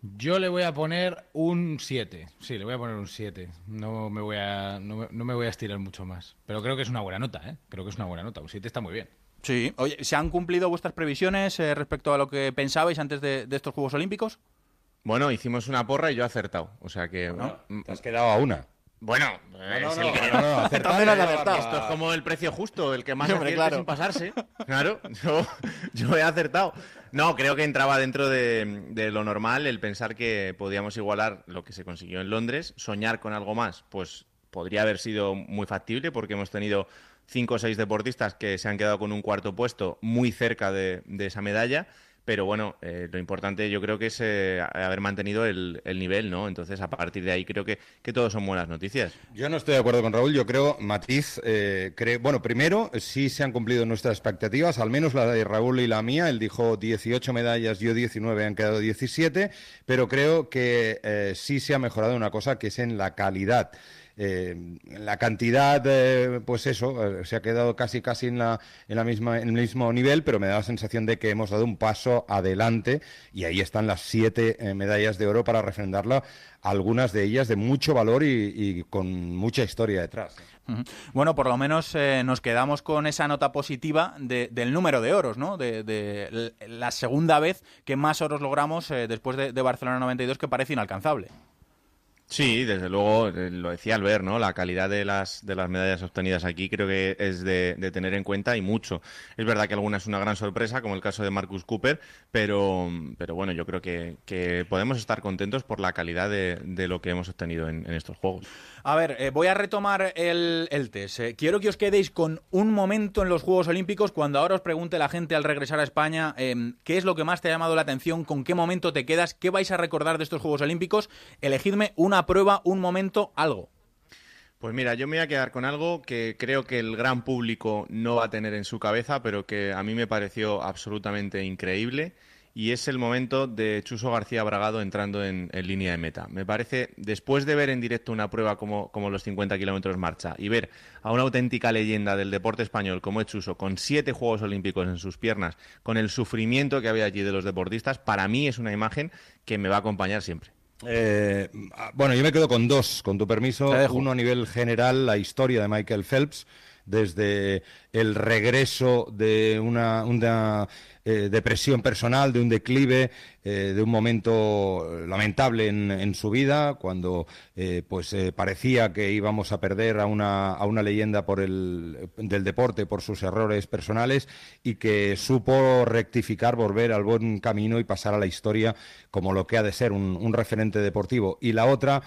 Yo le voy a poner un 7. Sí, le voy a poner un 7. No me voy a no me, no me, voy a estirar mucho más. Pero creo que es una buena nota, ¿eh? Creo que es una buena nota. Un 7 está muy bien. Sí. Oye, ¿se han cumplido vuestras previsiones eh, respecto a lo que pensabais antes de, de, estos Juegos Olímpicos? Bueno, hicimos una porra y yo he acertado. O sea que... Bueno, te has quedado a una. Bueno, no, no, no, no, no, acertado, acertado. Esto es como el precio justo, el que más Hombre, claro. sin pasarse. Claro, yo, yo, he acertado. No, creo que entraba dentro de, de, lo normal el pensar que podíamos igualar lo que se consiguió en Londres, soñar con algo más, pues podría haber sido muy factible porque hemos tenido cinco o seis deportistas que se han quedado con un cuarto puesto muy cerca de, de esa medalla pero bueno, eh, lo importante yo creo que es eh, haber mantenido el, el, nivel, ¿no? Entonces, a partir de ahí creo que, que todos son buenas noticias. Yo no estoy de acuerdo con Raúl, yo creo, Matiz, eh, cree, bueno, primero, sí se han cumplido nuestras expectativas, al menos la de Raúl y la mía, él dijo 18 medallas, yo 19, han quedado 17, pero creo que eh, sí se ha mejorado una cosa, que es en la calidad. Eh, la cantidad, pues eso, eh, se ha quedado casi casi en la, en la misma, en el mismo nivel, pero me da la sensación de que hemos dado un paso adelante y ahí están las siete eh, medallas de oro para refrendarla, algunas de ellas de mucho valor y, con mucha historia detrás. Bueno, por lo menos nos quedamos con esa nota positiva de, del número de oros, ¿no? De, de, la segunda vez que más oros logramos después de, de Barcelona 92, que parece inalcanzable. Sí, desde luego, eh, lo decía Albert, ¿no? La calidad de las, de las medallas obtenidas aquí creo que es de, tener en cuenta y mucho. Es verdad que alguna es una gran sorpresa, como el caso de Marcus Cooper, pero, pero bueno, yo creo que, que podemos estar contentos por la calidad de, de lo que hemos obtenido en, en estos Juegos. A ver, eh, voy a retomar el, el test. Eh, quiero que os quedéis con un momento en los Juegos Olímpicos cuando ahora os pregunte la gente al regresar a España eh, qué es lo que más te ha llamado la atención, con qué momento te quedas, qué vais a recordar de estos Juegos Olímpicos. Elegidme una prueba, un momento, algo. Pues mira, yo me voy a quedar con algo que creo que el gran público no va a tener en su cabeza, pero que a mí me pareció absolutamente increíble y es el momento de Chuso García Bragado entrando en, línea de meta. Me parece, después de ver en directo una prueba como, como los 50 kilómetros marcha y ver a una auténtica leyenda del deporte español como es Chuso, con siete Juegos Olímpicos en sus piernas, con el sufrimiento que había allí de los deportistas, para mí es una imagen que me va a acompañar siempre. Eh, bueno, yo me quedo con dos, con tu permiso. Uno a nivel general, la historia de Michael Phelps, desde el regreso de una, una eh, depresión personal, de un declive, eh, de un momento lamentable en, su vida, cuando eh, pues parecía que íbamos a perder a una, a una leyenda por el, del deporte por sus errores personales y que supo rectificar, volver al buen camino y pasar a la historia como lo que ha de ser un, un referente deportivo. Y la otra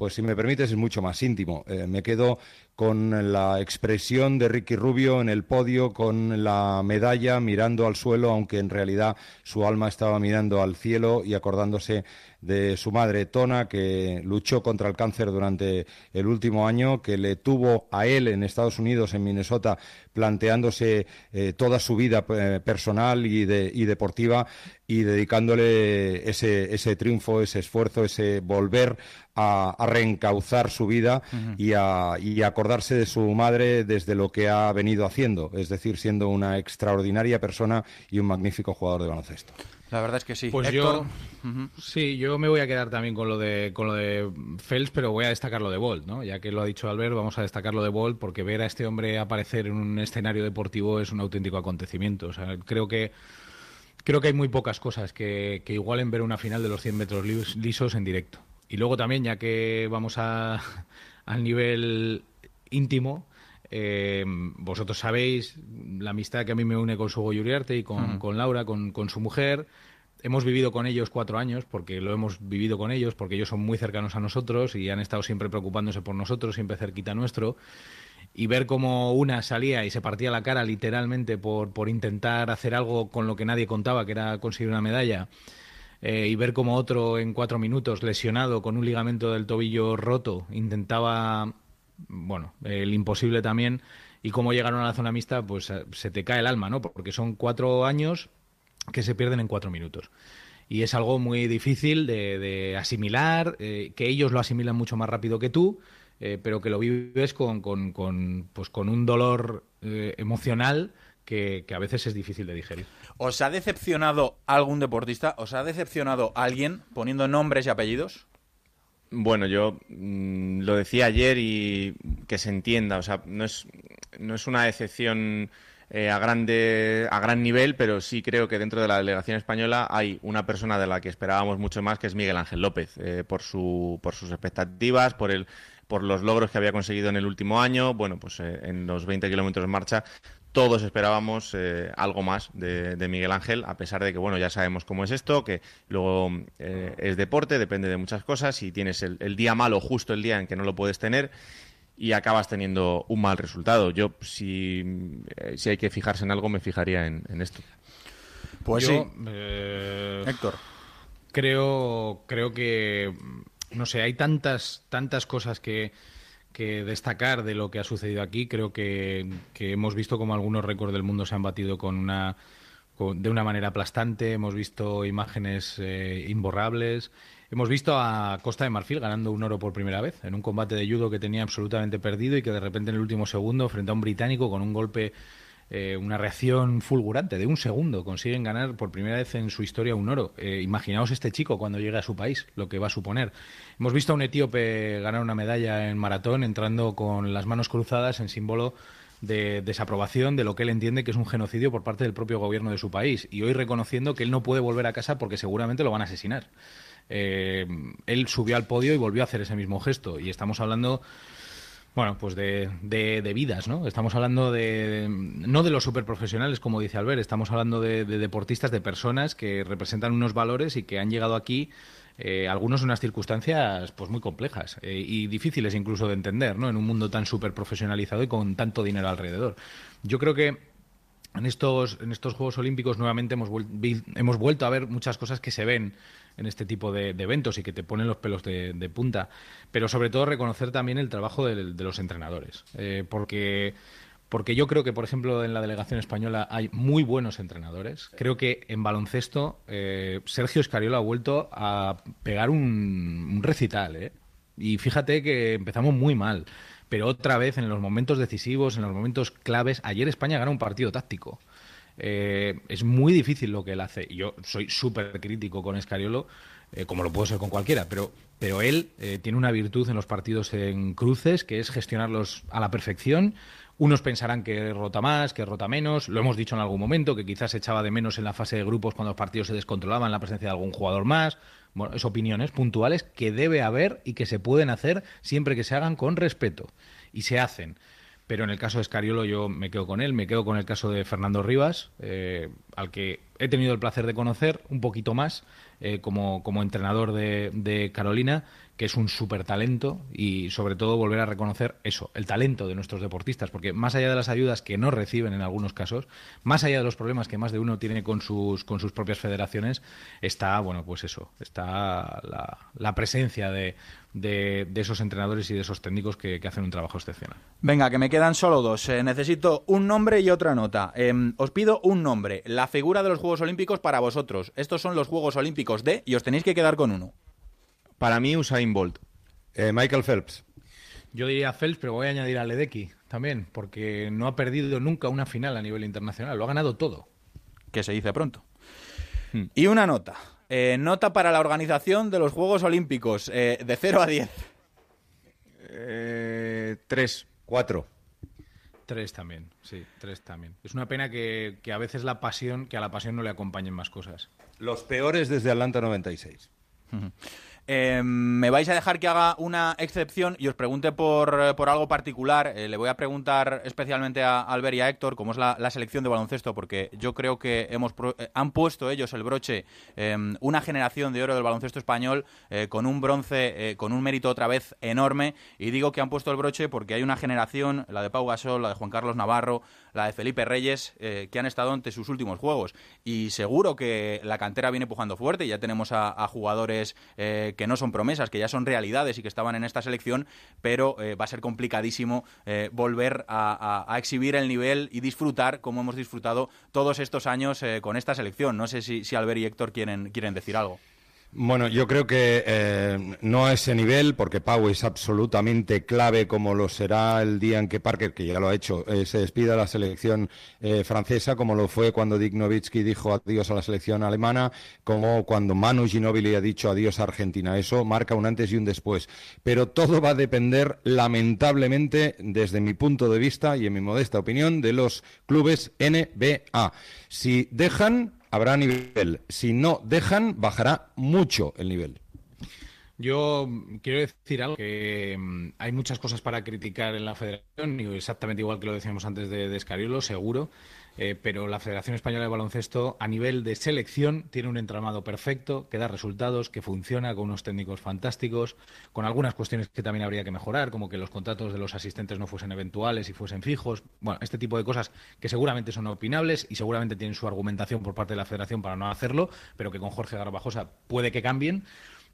pues si me permites es mucho más íntimo. me quedo con la expresión de Ricky Rubio en el podio, con la medalla mirando al suelo, aunque en realidad su alma estaba mirando al cielo y acordándose de su madre Tona, que luchó contra el cáncer durante el último año, que le tuvo a él en Estados Unidos, en Minnesota, planteándose eh, toda su vida eh, personal y, deportiva y dedicándole ese, triunfo, ese esfuerzo, ese volver a, reencauzar su vida y, a, y acordarse de su madre desde lo que ha venido haciendo, es decir, siendo una extraordinaria persona y un magnífico jugador de baloncesto. La verdad es que sí. Pues yo, sí, yo me voy a quedar también con lo de con lo de Fels, pero voy a destacar lo de Bolt, ¿no? Ya que lo ha dicho Albert, vamos a destacar lo de Bolt porque ver a este hombre aparecer en un escenario deportivo es un auténtico acontecimiento. O sea, creo que creo que hay muy pocas cosas que, que igualen ver una final de los 100 metros lisos en directo. Y luego también, ya que vamos a, al nivel íntimo, eh, vosotros sabéis la amistad que a mí me une con su Uriarte y con, con Laura, con, con, su mujer. Hemos vivido con ellos cuatro años, porque lo hemos vivido con ellos, porque ellos son muy cercanos a nosotros y han estado siempre preocupándose por nosotros, siempre cerquita nuestro. Y ver cómo una salía y se partía la cara literalmente por, por intentar hacer algo con lo que nadie contaba, que era conseguir una medalla. Eh, y ver cómo otro en cuatro minutos, lesionado con un ligamento del tobillo roto, intentaba bueno, el imposible también. Y cómo llegaron a la zona mixta, pues eh, se te cae el alma, ¿no? Porque son cuatro años que se pierden en cuatro minutos. Y es algo muy difícil de, asimilar, eh, que ellos lo asimilan mucho más rápido que tú, pero que lo vives con, con, con, pues con un dolor emocional que, que, a veces es difícil de digerir. ¿Os ha decepcionado algún deportista? ¿Os ha decepcionado alguien poniendo nombres y apellidos? Bueno, yo mm, lo decía ayer y que se entienda, o sea, no es, no es una decepción eh, a, grande, a gran nivel, pero sí creo que dentro de la delegación española hay una persona de la que esperábamos mucho más, que es Miguel Ángel López, eh, por, su, por sus expectativas, por el por los logros que había conseguido en el último año. Bueno, pues eh, en los 20 kilómetros de marcha todos esperábamos eh, algo más de, Miguel Ángel, a pesar de que, bueno, ya sabemos cómo es esto, que luego eh, es deporte, depende de muchas cosas, y tienes el, día malo justo el día en que no lo puedes tener y acabas teniendo un mal resultado. Yo, si, eh, si hay que fijarse en algo, me fijaría en, esto. Pues sí. Héctor. Creo, creo que, no sé, hay tantas, tantas cosas que que destacar de lo que ha sucedido aquí. Creo que, hemos visto como algunos récords del mundo se han batido con una de una manera aplastante. Hemos visto imágenes eh, imborrables. Hemos visto a Costa de Marfil ganando un oro por primera vez en un combate de judo que tenía absolutamente perdido y que de repente en el último segundo, frente a un británico con un golpe eh, una reacción fulgurante de un segundo. Consiguen ganar por primera vez en su historia un oro. Eh, imaginaos este chico cuando llegue a su país, lo que va a suponer. Hemos visto a un etíope ganar una medalla en maratón entrando con las manos cruzadas en símbolo de desaprobación de lo que él entiende que es un genocidio por parte del propio gobierno de su país y hoy reconociendo que él no puede volver a casa porque seguramente lo van a asesinar. Eh, él subió al podio y volvió a hacer ese mismo gesto y estamos hablando bueno, pues de, de, vidas, ¿no? Estamos hablando de, no de los superprofesionales, como dice Albert, estamos hablando de, deportistas, de personas que representan unos valores y que han llegado aquí, eh, algunos unas circunstancias pues muy complejas eh, y difíciles incluso de entender, ¿no? En un mundo tan superprofesionalizado y con tanto dinero alrededor. Yo creo que en estos, en estos Juegos Olímpicos nuevamente hemos, hemos vuelto a ver muchas cosas que se ven en este tipo de, eventos y que te ponen los pelos de, punta. Pero sobre todo reconocer también el trabajo de, los entrenadores. Eh, porque porque yo creo que, por ejemplo, en la delegación española hay muy buenos entrenadores. Creo que en baloncesto eh, Sergio Escariola ha vuelto a pegar un, recital. ¿eh? Y fíjate que empezamos muy mal. Pero otra vez, en los momentos decisivos, en los momentos claves, ayer España gana un partido táctico. Eh, es muy difícil lo que él hace. Yo soy súper crítico con Escariolo, eh, como lo puedo ser con cualquiera, pero, pero él eh, tiene una virtud en los partidos en cruces, que es gestionarlos a la perfección. Unos pensarán que rota más, que rota menos. Lo hemos dicho en algún momento, que quizás echaba de menos en la fase de grupos cuando los partidos se descontrolaban la presencia de algún jugador más. Bueno, es opiniones puntuales que debe haber y que se pueden hacer siempre que se hagan con respeto. Y se hacen pero en el caso de Escariolo yo me quedo con él, me quedo con el caso de Fernando Rivas, eh, al que he tenido el placer de conocer un poquito más eh, como, como, entrenador de, Carolina que es un súper talento y sobre todo volver a reconocer eso, el talento de nuestros deportistas, porque más allá de las ayudas que no reciben en algunos casos, más allá de los problemas que más de uno tiene con sus, con sus propias federaciones, está, bueno, pues eso, está la, presencia de, de, esos entrenadores y de esos técnicos que, hacen un trabajo excepcional. Venga, que me quedan solo dos. Eh, necesito un nombre y otra nota. Em, os pido un nombre, la figura de los Juegos Olímpicos para vosotros. Estos son los Juegos Olímpicos de y os tenéis que quedar con uno. Para mí, Usain Bolt. Eh, Michael Phelps. Yo diría Phelps, pero voy a añadir a Ledecky también, porque no ha perdido nunca una final a nivel internacional, lo ha ganado todo. Que se dice pronto. Hmm. Y una nota. Eh, nota para la organización de los Juegos Olímpicos, eh, de 0 a 10. tres. Cuatro. Tres también, sí, tres también. Es una pena que, que, a veces la pasión, que a la pasión no le acompañen más cosas. Los peores desde Atlanta 96. Eh, me vais a dejar que haga una excepción y os pregunte por, eh, algo particular. Eh, le voy a preguntar especialmente a Albert y a Héctor cómo es la, selección de baloncesto, porque yo creo que hemos han puesto ellos el broche, em, una generación de oro del baloncesto español con un bronce, con un mérito otra vez enorme. Y digo que han puesto el broche porque hay una generación, la de Pau Gasol, la de Juan Carlos Navarro, la de Felipe Reyes, que han estado ante sus últimos juegos. Y seguro que la cantera viene pujando fuerte. Ya tenemos a, jugadores que no son promesas, que ya son realidades y que estaban en esta selección, pero eh, va a ser complicadísimo eh, volver a, exhibir el nivel y disfrutar como hemos disfrutado todos estos años eh, con esta selección. No sé si, si Albert y Héctor quieren, quieren decir algo. Bueno, yo creo que eh, no a ese nivel, porque Pau es absolutamente clave, como lo será el día en que Parker, que ya lo ha hecho, eh, se despida de la selección eh, francesa, como lo fue cuando Dick Nowitzki dijo adiós a la selección alemana, como cuando Manu Ginóbili ha dicho adiós a Argentina. Eso marca un antes y un después. Pero todo va a depender, lamentablemente, desde mi punto de vista y en mi modesta opinión, de los clubes NBA. Si dejan habrá nivel. Si no dejan, bajará mucho el nivel. Yo quiero decir algo, que mm, hay muchas cosas para criticar en la federación, exactamente igual que lo decíamos antes de, de seguro, eh, pero la Federación Española de Baloncesto a nivel de selección tiene un entramado perfecto, que da resultados, que funciona con unos técnicos fantásticos, con algunas cuestiones que también habría que mejorar, como que los contratos de los asistentes no fuesen eventuales y fuesen fijos. Bueno, este tipo de cosas que seguramente son opinables y seguramente tienen su argumentación por parte de la Federación para no hacerlo, pero que con Jorge Garbajosa puede que cambien.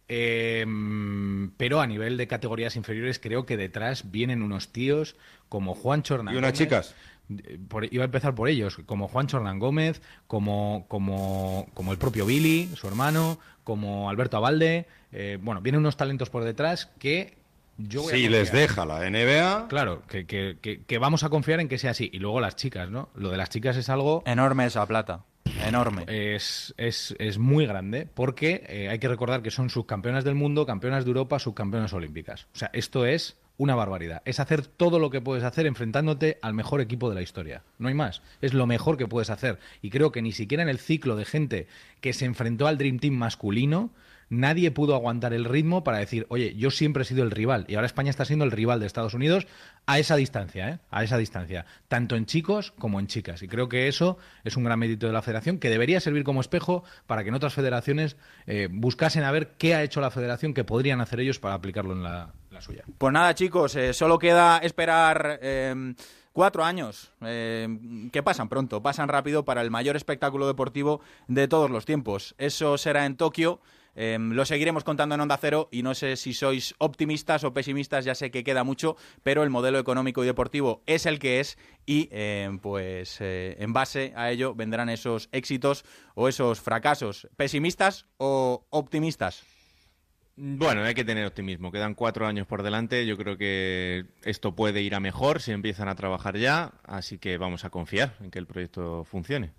Em, pero a nivel de categorías inferiores creo que detrás vienen unos tíos como Juan Chorna. Y unas chicas iba a empezar por ellos, como Juan Chornán Gómez, como, como, como el propio Billy, su hermano, como Alberto Abalde. Eh, bueno, vienen unos talentos por detrás que yo voy si les deja la NBA. Claro, que, que, que, vamos a confiar en que sea así. Y luego las chicas, ¿no? Lo de las chicas es algo. Enorme esa plata. Enorme. Es, es, es muy grande porque eh, hay que recordar que son subcampeonas del mundo, campeonas de Europa, subcampeonas olímpicas. O sea, esto es una barbaridad. Es hacer todo lo que puedes hacer enfrentándote al mejor equipo de la historia. No hay más. Es lo mejor que puedes hacer. Y creo que ni siquiera en el ciclo de gente que se enfrentó al Dream Team masculino, nadie pudo aguantar el ritmo para decir, oye, yo siempre he sido el rival. Y ahora España está siendo el rival de Estados Unidos a esa distancia, ¿eh? A esa distancia. Tanto en chicos como en chicas. Y creo que eso es un gran mérito de la federación que debería servir como espejo para que en otras federaciones eh, buscasen a ver qué ha hecho la federación que podrían hacer ellos para aplicarlo en la, Pues nada, chicos, eh, solo queda esperar. Eh, Cuatro años, eh, que pasan pronto, pasan rápido para el mayor espectáculo deportivo de todos los tiempos. Eso será en Tokio. Eh, lo seguiremos contando en Onda Cero y no sé si sois optimistas o pesimistas, ya sé que queda mucho, pero el modelo económico y deportivo es el que es y pues en base a ello vendrán esos éxitos o esos fracasos. ¿Pesimistas o optimistas? Bueno, hay que tener optimismo. Quedan cuatro años por delante. Yo creo que esto puede ir a mejor si empiezan a trabajar ya. Así que vamos a confiar en que el proyecto funcione.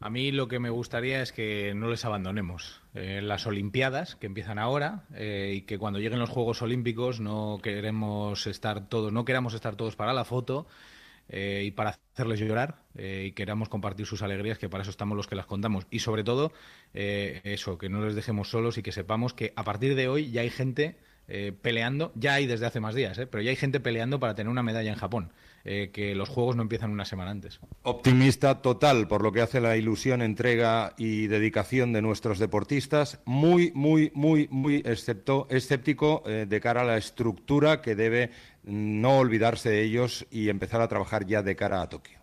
A mí lo que me gustaría es que no les abandonemos. Eh, las Olimpiadas, que empiezan ahora, eh, y que cuando lleguen los Juegos Olímpicos no queremos estar todos, no queramos estar todos para la foto, eh, y para hacerles llorar eh, y queramos compartir sus alegrías, que para eso estamos los que las contamos. Y sobre todo, eh, eso, que no les dejemos solos y que sepamos que a partir de hoy ya hay gente peleando, ya hay desde hace más días, pero ya hay gente peleando para tener una medalla en Japón. que los juegos no empiezan una semana antes. Optimista total por lo que hace la ilusión, entrega y dedicación de nuestros deportistas. Muy, muy, muy, muy excepto, escéptico de cara a la estructura que debe no olvidarse de ellos y empezar a trabajar ya de cara a Tokio.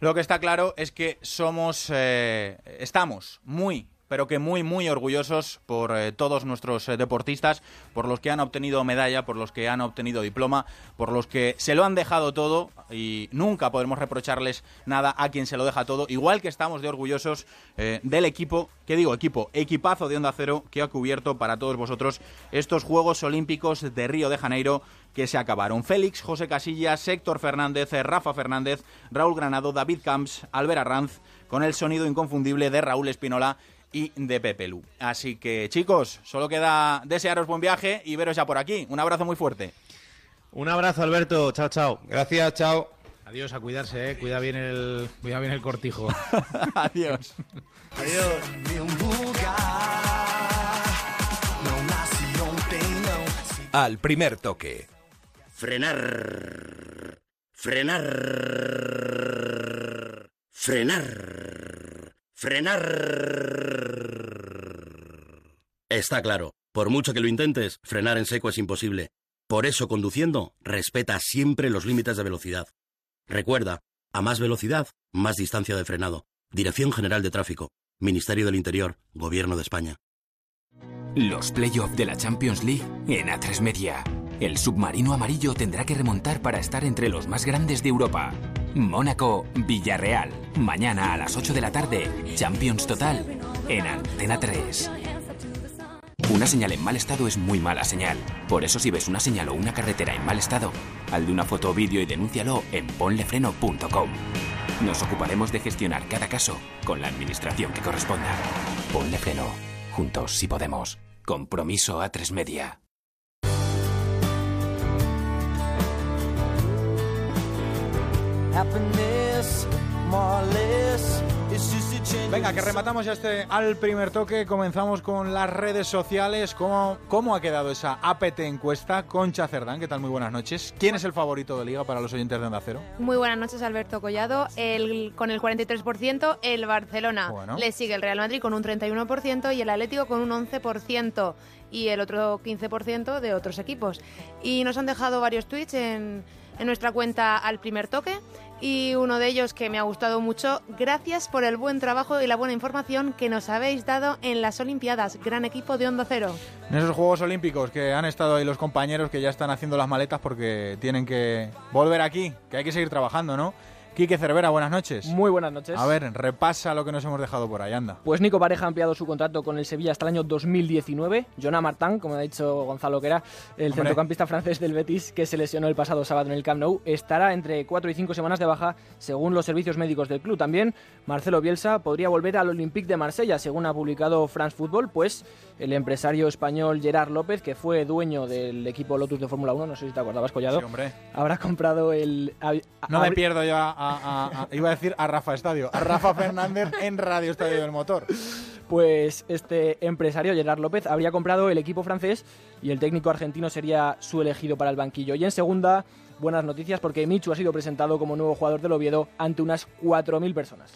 Lo que está claro es que somos, eh, estamos muy, pero que muy, muy orgullosos por eh, todos nuestros eh, deportistas, por los que han obtenido medalla, por los que han obtenido diploma, por los que se lo han dejado todo y nunca podremos reprocharles nada a quien se lo deja todo, igual que estamos de orgullosos del equipo, que digo equipo, equipazo de Onda Cero que ha cubierto para todos vosotros estos Juegos Olímpicos de Río de Janeiro que se acabaron. Félix, José Casillas, Héctor Fernández, Rafa Fernández, Raúl Granado, David Camps, Albert Arranz, con el sonido inconfundible de Raúl Espinola y de Pepe Lu. Así que chicos, solo queda desearos buen viaje y veros ya por aquí. Un abrazo muy fuerte. Un abrazo, Alberto. Chao, chao. Gracias, chao. Adiós, a cuidarse, ¿eh? Cuida bien el, cuida bien el cortijo. Adiós. Adiós. Al primer toque. Frenar. Frenar. Frenar. Frenar. Está claro, por mucho que lo intentes, frenar en seco es imposible. Por eso, conduciendo, respeta siempre los límites de velocidad. Recuerda, a más velocidad, más distancia de frenado. Dirección General de Tráfico. Ministerio del Interior. Gobierno de España. Los playoffs de la Champions League en A3 Media. El submarino amarillo tendrá que remontar para estar entre los más grandes de Europa. Mónaco, Villarreal. Mañana a las 8 de la tarde. Champions Total en Antena 3. Una señal en mal estado es muy mala señal. Por eso si ves una señal o una carretera en mal estado, al de una foto o vídeo y denúncialo en ponlefreno.com. Nos ocuparemos de gestionar cada caso con la administración que corresponda. Ponle freno. Juntos si podemos. Compromiso a tres media. Venga, que rematamos ya este al primer toque. Comenzamos con las redes sociales. ¿Cómo, cómo ha quedado esa APT encuesta? Concha Cerdán, ¿qué tal? Muy buenas noches. ¿Quién es el favorito de Liga para los oyentes de Onda Cero? Muy buenas noches, Alberto Collado. El, con el 43%, el Barcelona. Le sigue el Real Madrid con un 31% y el Atlético con un 11% y el otro 15% de otros equipos. Y nos han dejado varios tweets en, en nuestra cuenta al primer toque y uno de ellos que me ha gustado mucho. Gracias por el buen trabajo y la buena información que nos habéis dado en las Olimpiadas. Gran equipo de Onda Cero. En esos Juegos Olímpicos que han estado ahí los compañeros que ya están haciendo las maletas porque tienen que volver aquí, que hay que seguir trabajando, ¿no? Quique Cervera, buenas noches. Muy buenas noches. A ver, repasa lo que nos hemos dejado por ahí, anda. Pues Nico Pareja ha ampliado su contrato con el Sevilla hasta el año 2019. Jonah Martán, como ha dicho Gonzalo, que era el centrocampista francés del Betis, que se lesionó el pasado sábado en el Camp Nou, estará entre 4 y 5 semanas de baja, según los servicios médicos del club. También Marcelo Bielsa podría volver al Olympique de Marsella, según ha publicado France Football, pues el empresario español Gerard López, que fue dueño del equipo Lotus de Fórmula 1, no sé si te acordabas, Collado, sí, hombre. habrá comprado el... no me pierdo yo a, iba a decir a Rafa Estadio, a Rafa Fernández en Radio Estadio del Motor. Pues este empresario, Gerard López, habría comprado el equipo francés y el técnico argentino sería su elegido para el banquillo. Y en segunda, buenas noticias porque Michu ha sido presentado como nuevo jugador del Oviedo ante unas 4.000 personas.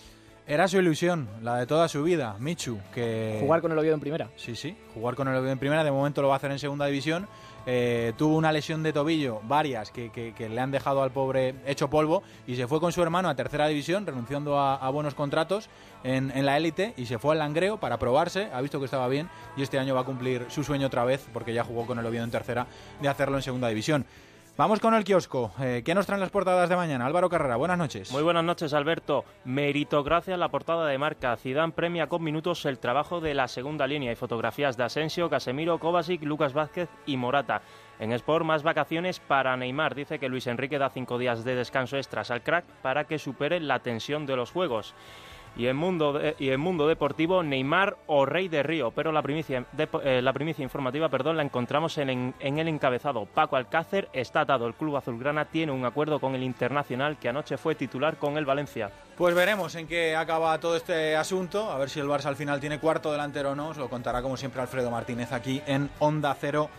Era su ilusión, la de toda su vida, Michu, que... Jugar con el Oviedo en primera. Sí, sí, jugar con el Oviedo en primera, de momento lo va a hacer en segunda división. Eh, tuvo una lesión de tobillo, varias, que, le han dejado al pobre hecho polvo, y se fue con su hermano a tercera división, renunciando a, buenos contratos en, en la élite, y se fue al Langreo para probarse, ha visto que estaba bien, y este año va a cumplir su sueño otra vez, porque ya jugó con el Oviedo en tercera, de hacerlo en segunda división. Vamos con el kiosco. Eh, ¿Qué nos traen las portadas de mañana? Álvaro Carrera, buenas noches. Muy buenas noches, Alberto. Meritocracia la portada de marca. Zidane premia con minutos el trabajo de la segunda línea y fotografías de Asensio, Casemiro, Kovacic, Lucas Vázquez y Morata. En Sport, más vacaciones para Neymar. Dice que Luis Enrique da cinco días de descanso extras al crack para que supere la tensión de los juegos. Y en mundo, y en mundo deportivo, Neymar o Rey de Río. Pero la primicia, eh, la primicia informativa perdón, la encontramos en, en, el encabezado. Paco Alcácer está atado. El club azulgrana tiene un acuerdo con el Internacional que anoche fue titular con el Valencia. Pues veremos en qué acaba todo este asunto. A ver si el Barça al final tiene cuarto delantero o no. Os lo contará como siempre Alfredo Martínez aquí en Onda Cero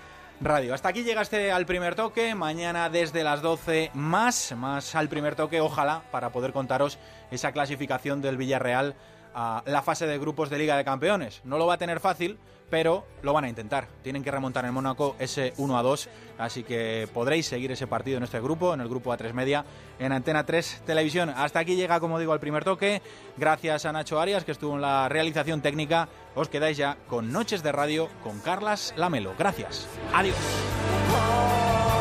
Radio. Hasta aquí llegaste al primer toque, mañana desde las 12 más, más al primer toque, ojalá, para poder contaros esa clasificación del Villarreal a la fase de grupos de Liga de Campeones. No lo va a tener fácil, pero lo van a intentar. Tienen que remontar en Mónaco ese 1 a 2, así que podréis seguir ese partido en este grupo, en el grupo A3 Media, en Antena 3 Televisión. Hasta aquí llega, como digo, el primer toque. Gracias a Nacho Arias, que estuvo en la realización técnica. Os quedáis ya con Noches de Radio con Carlas Lamelo. Gracias. Adiós.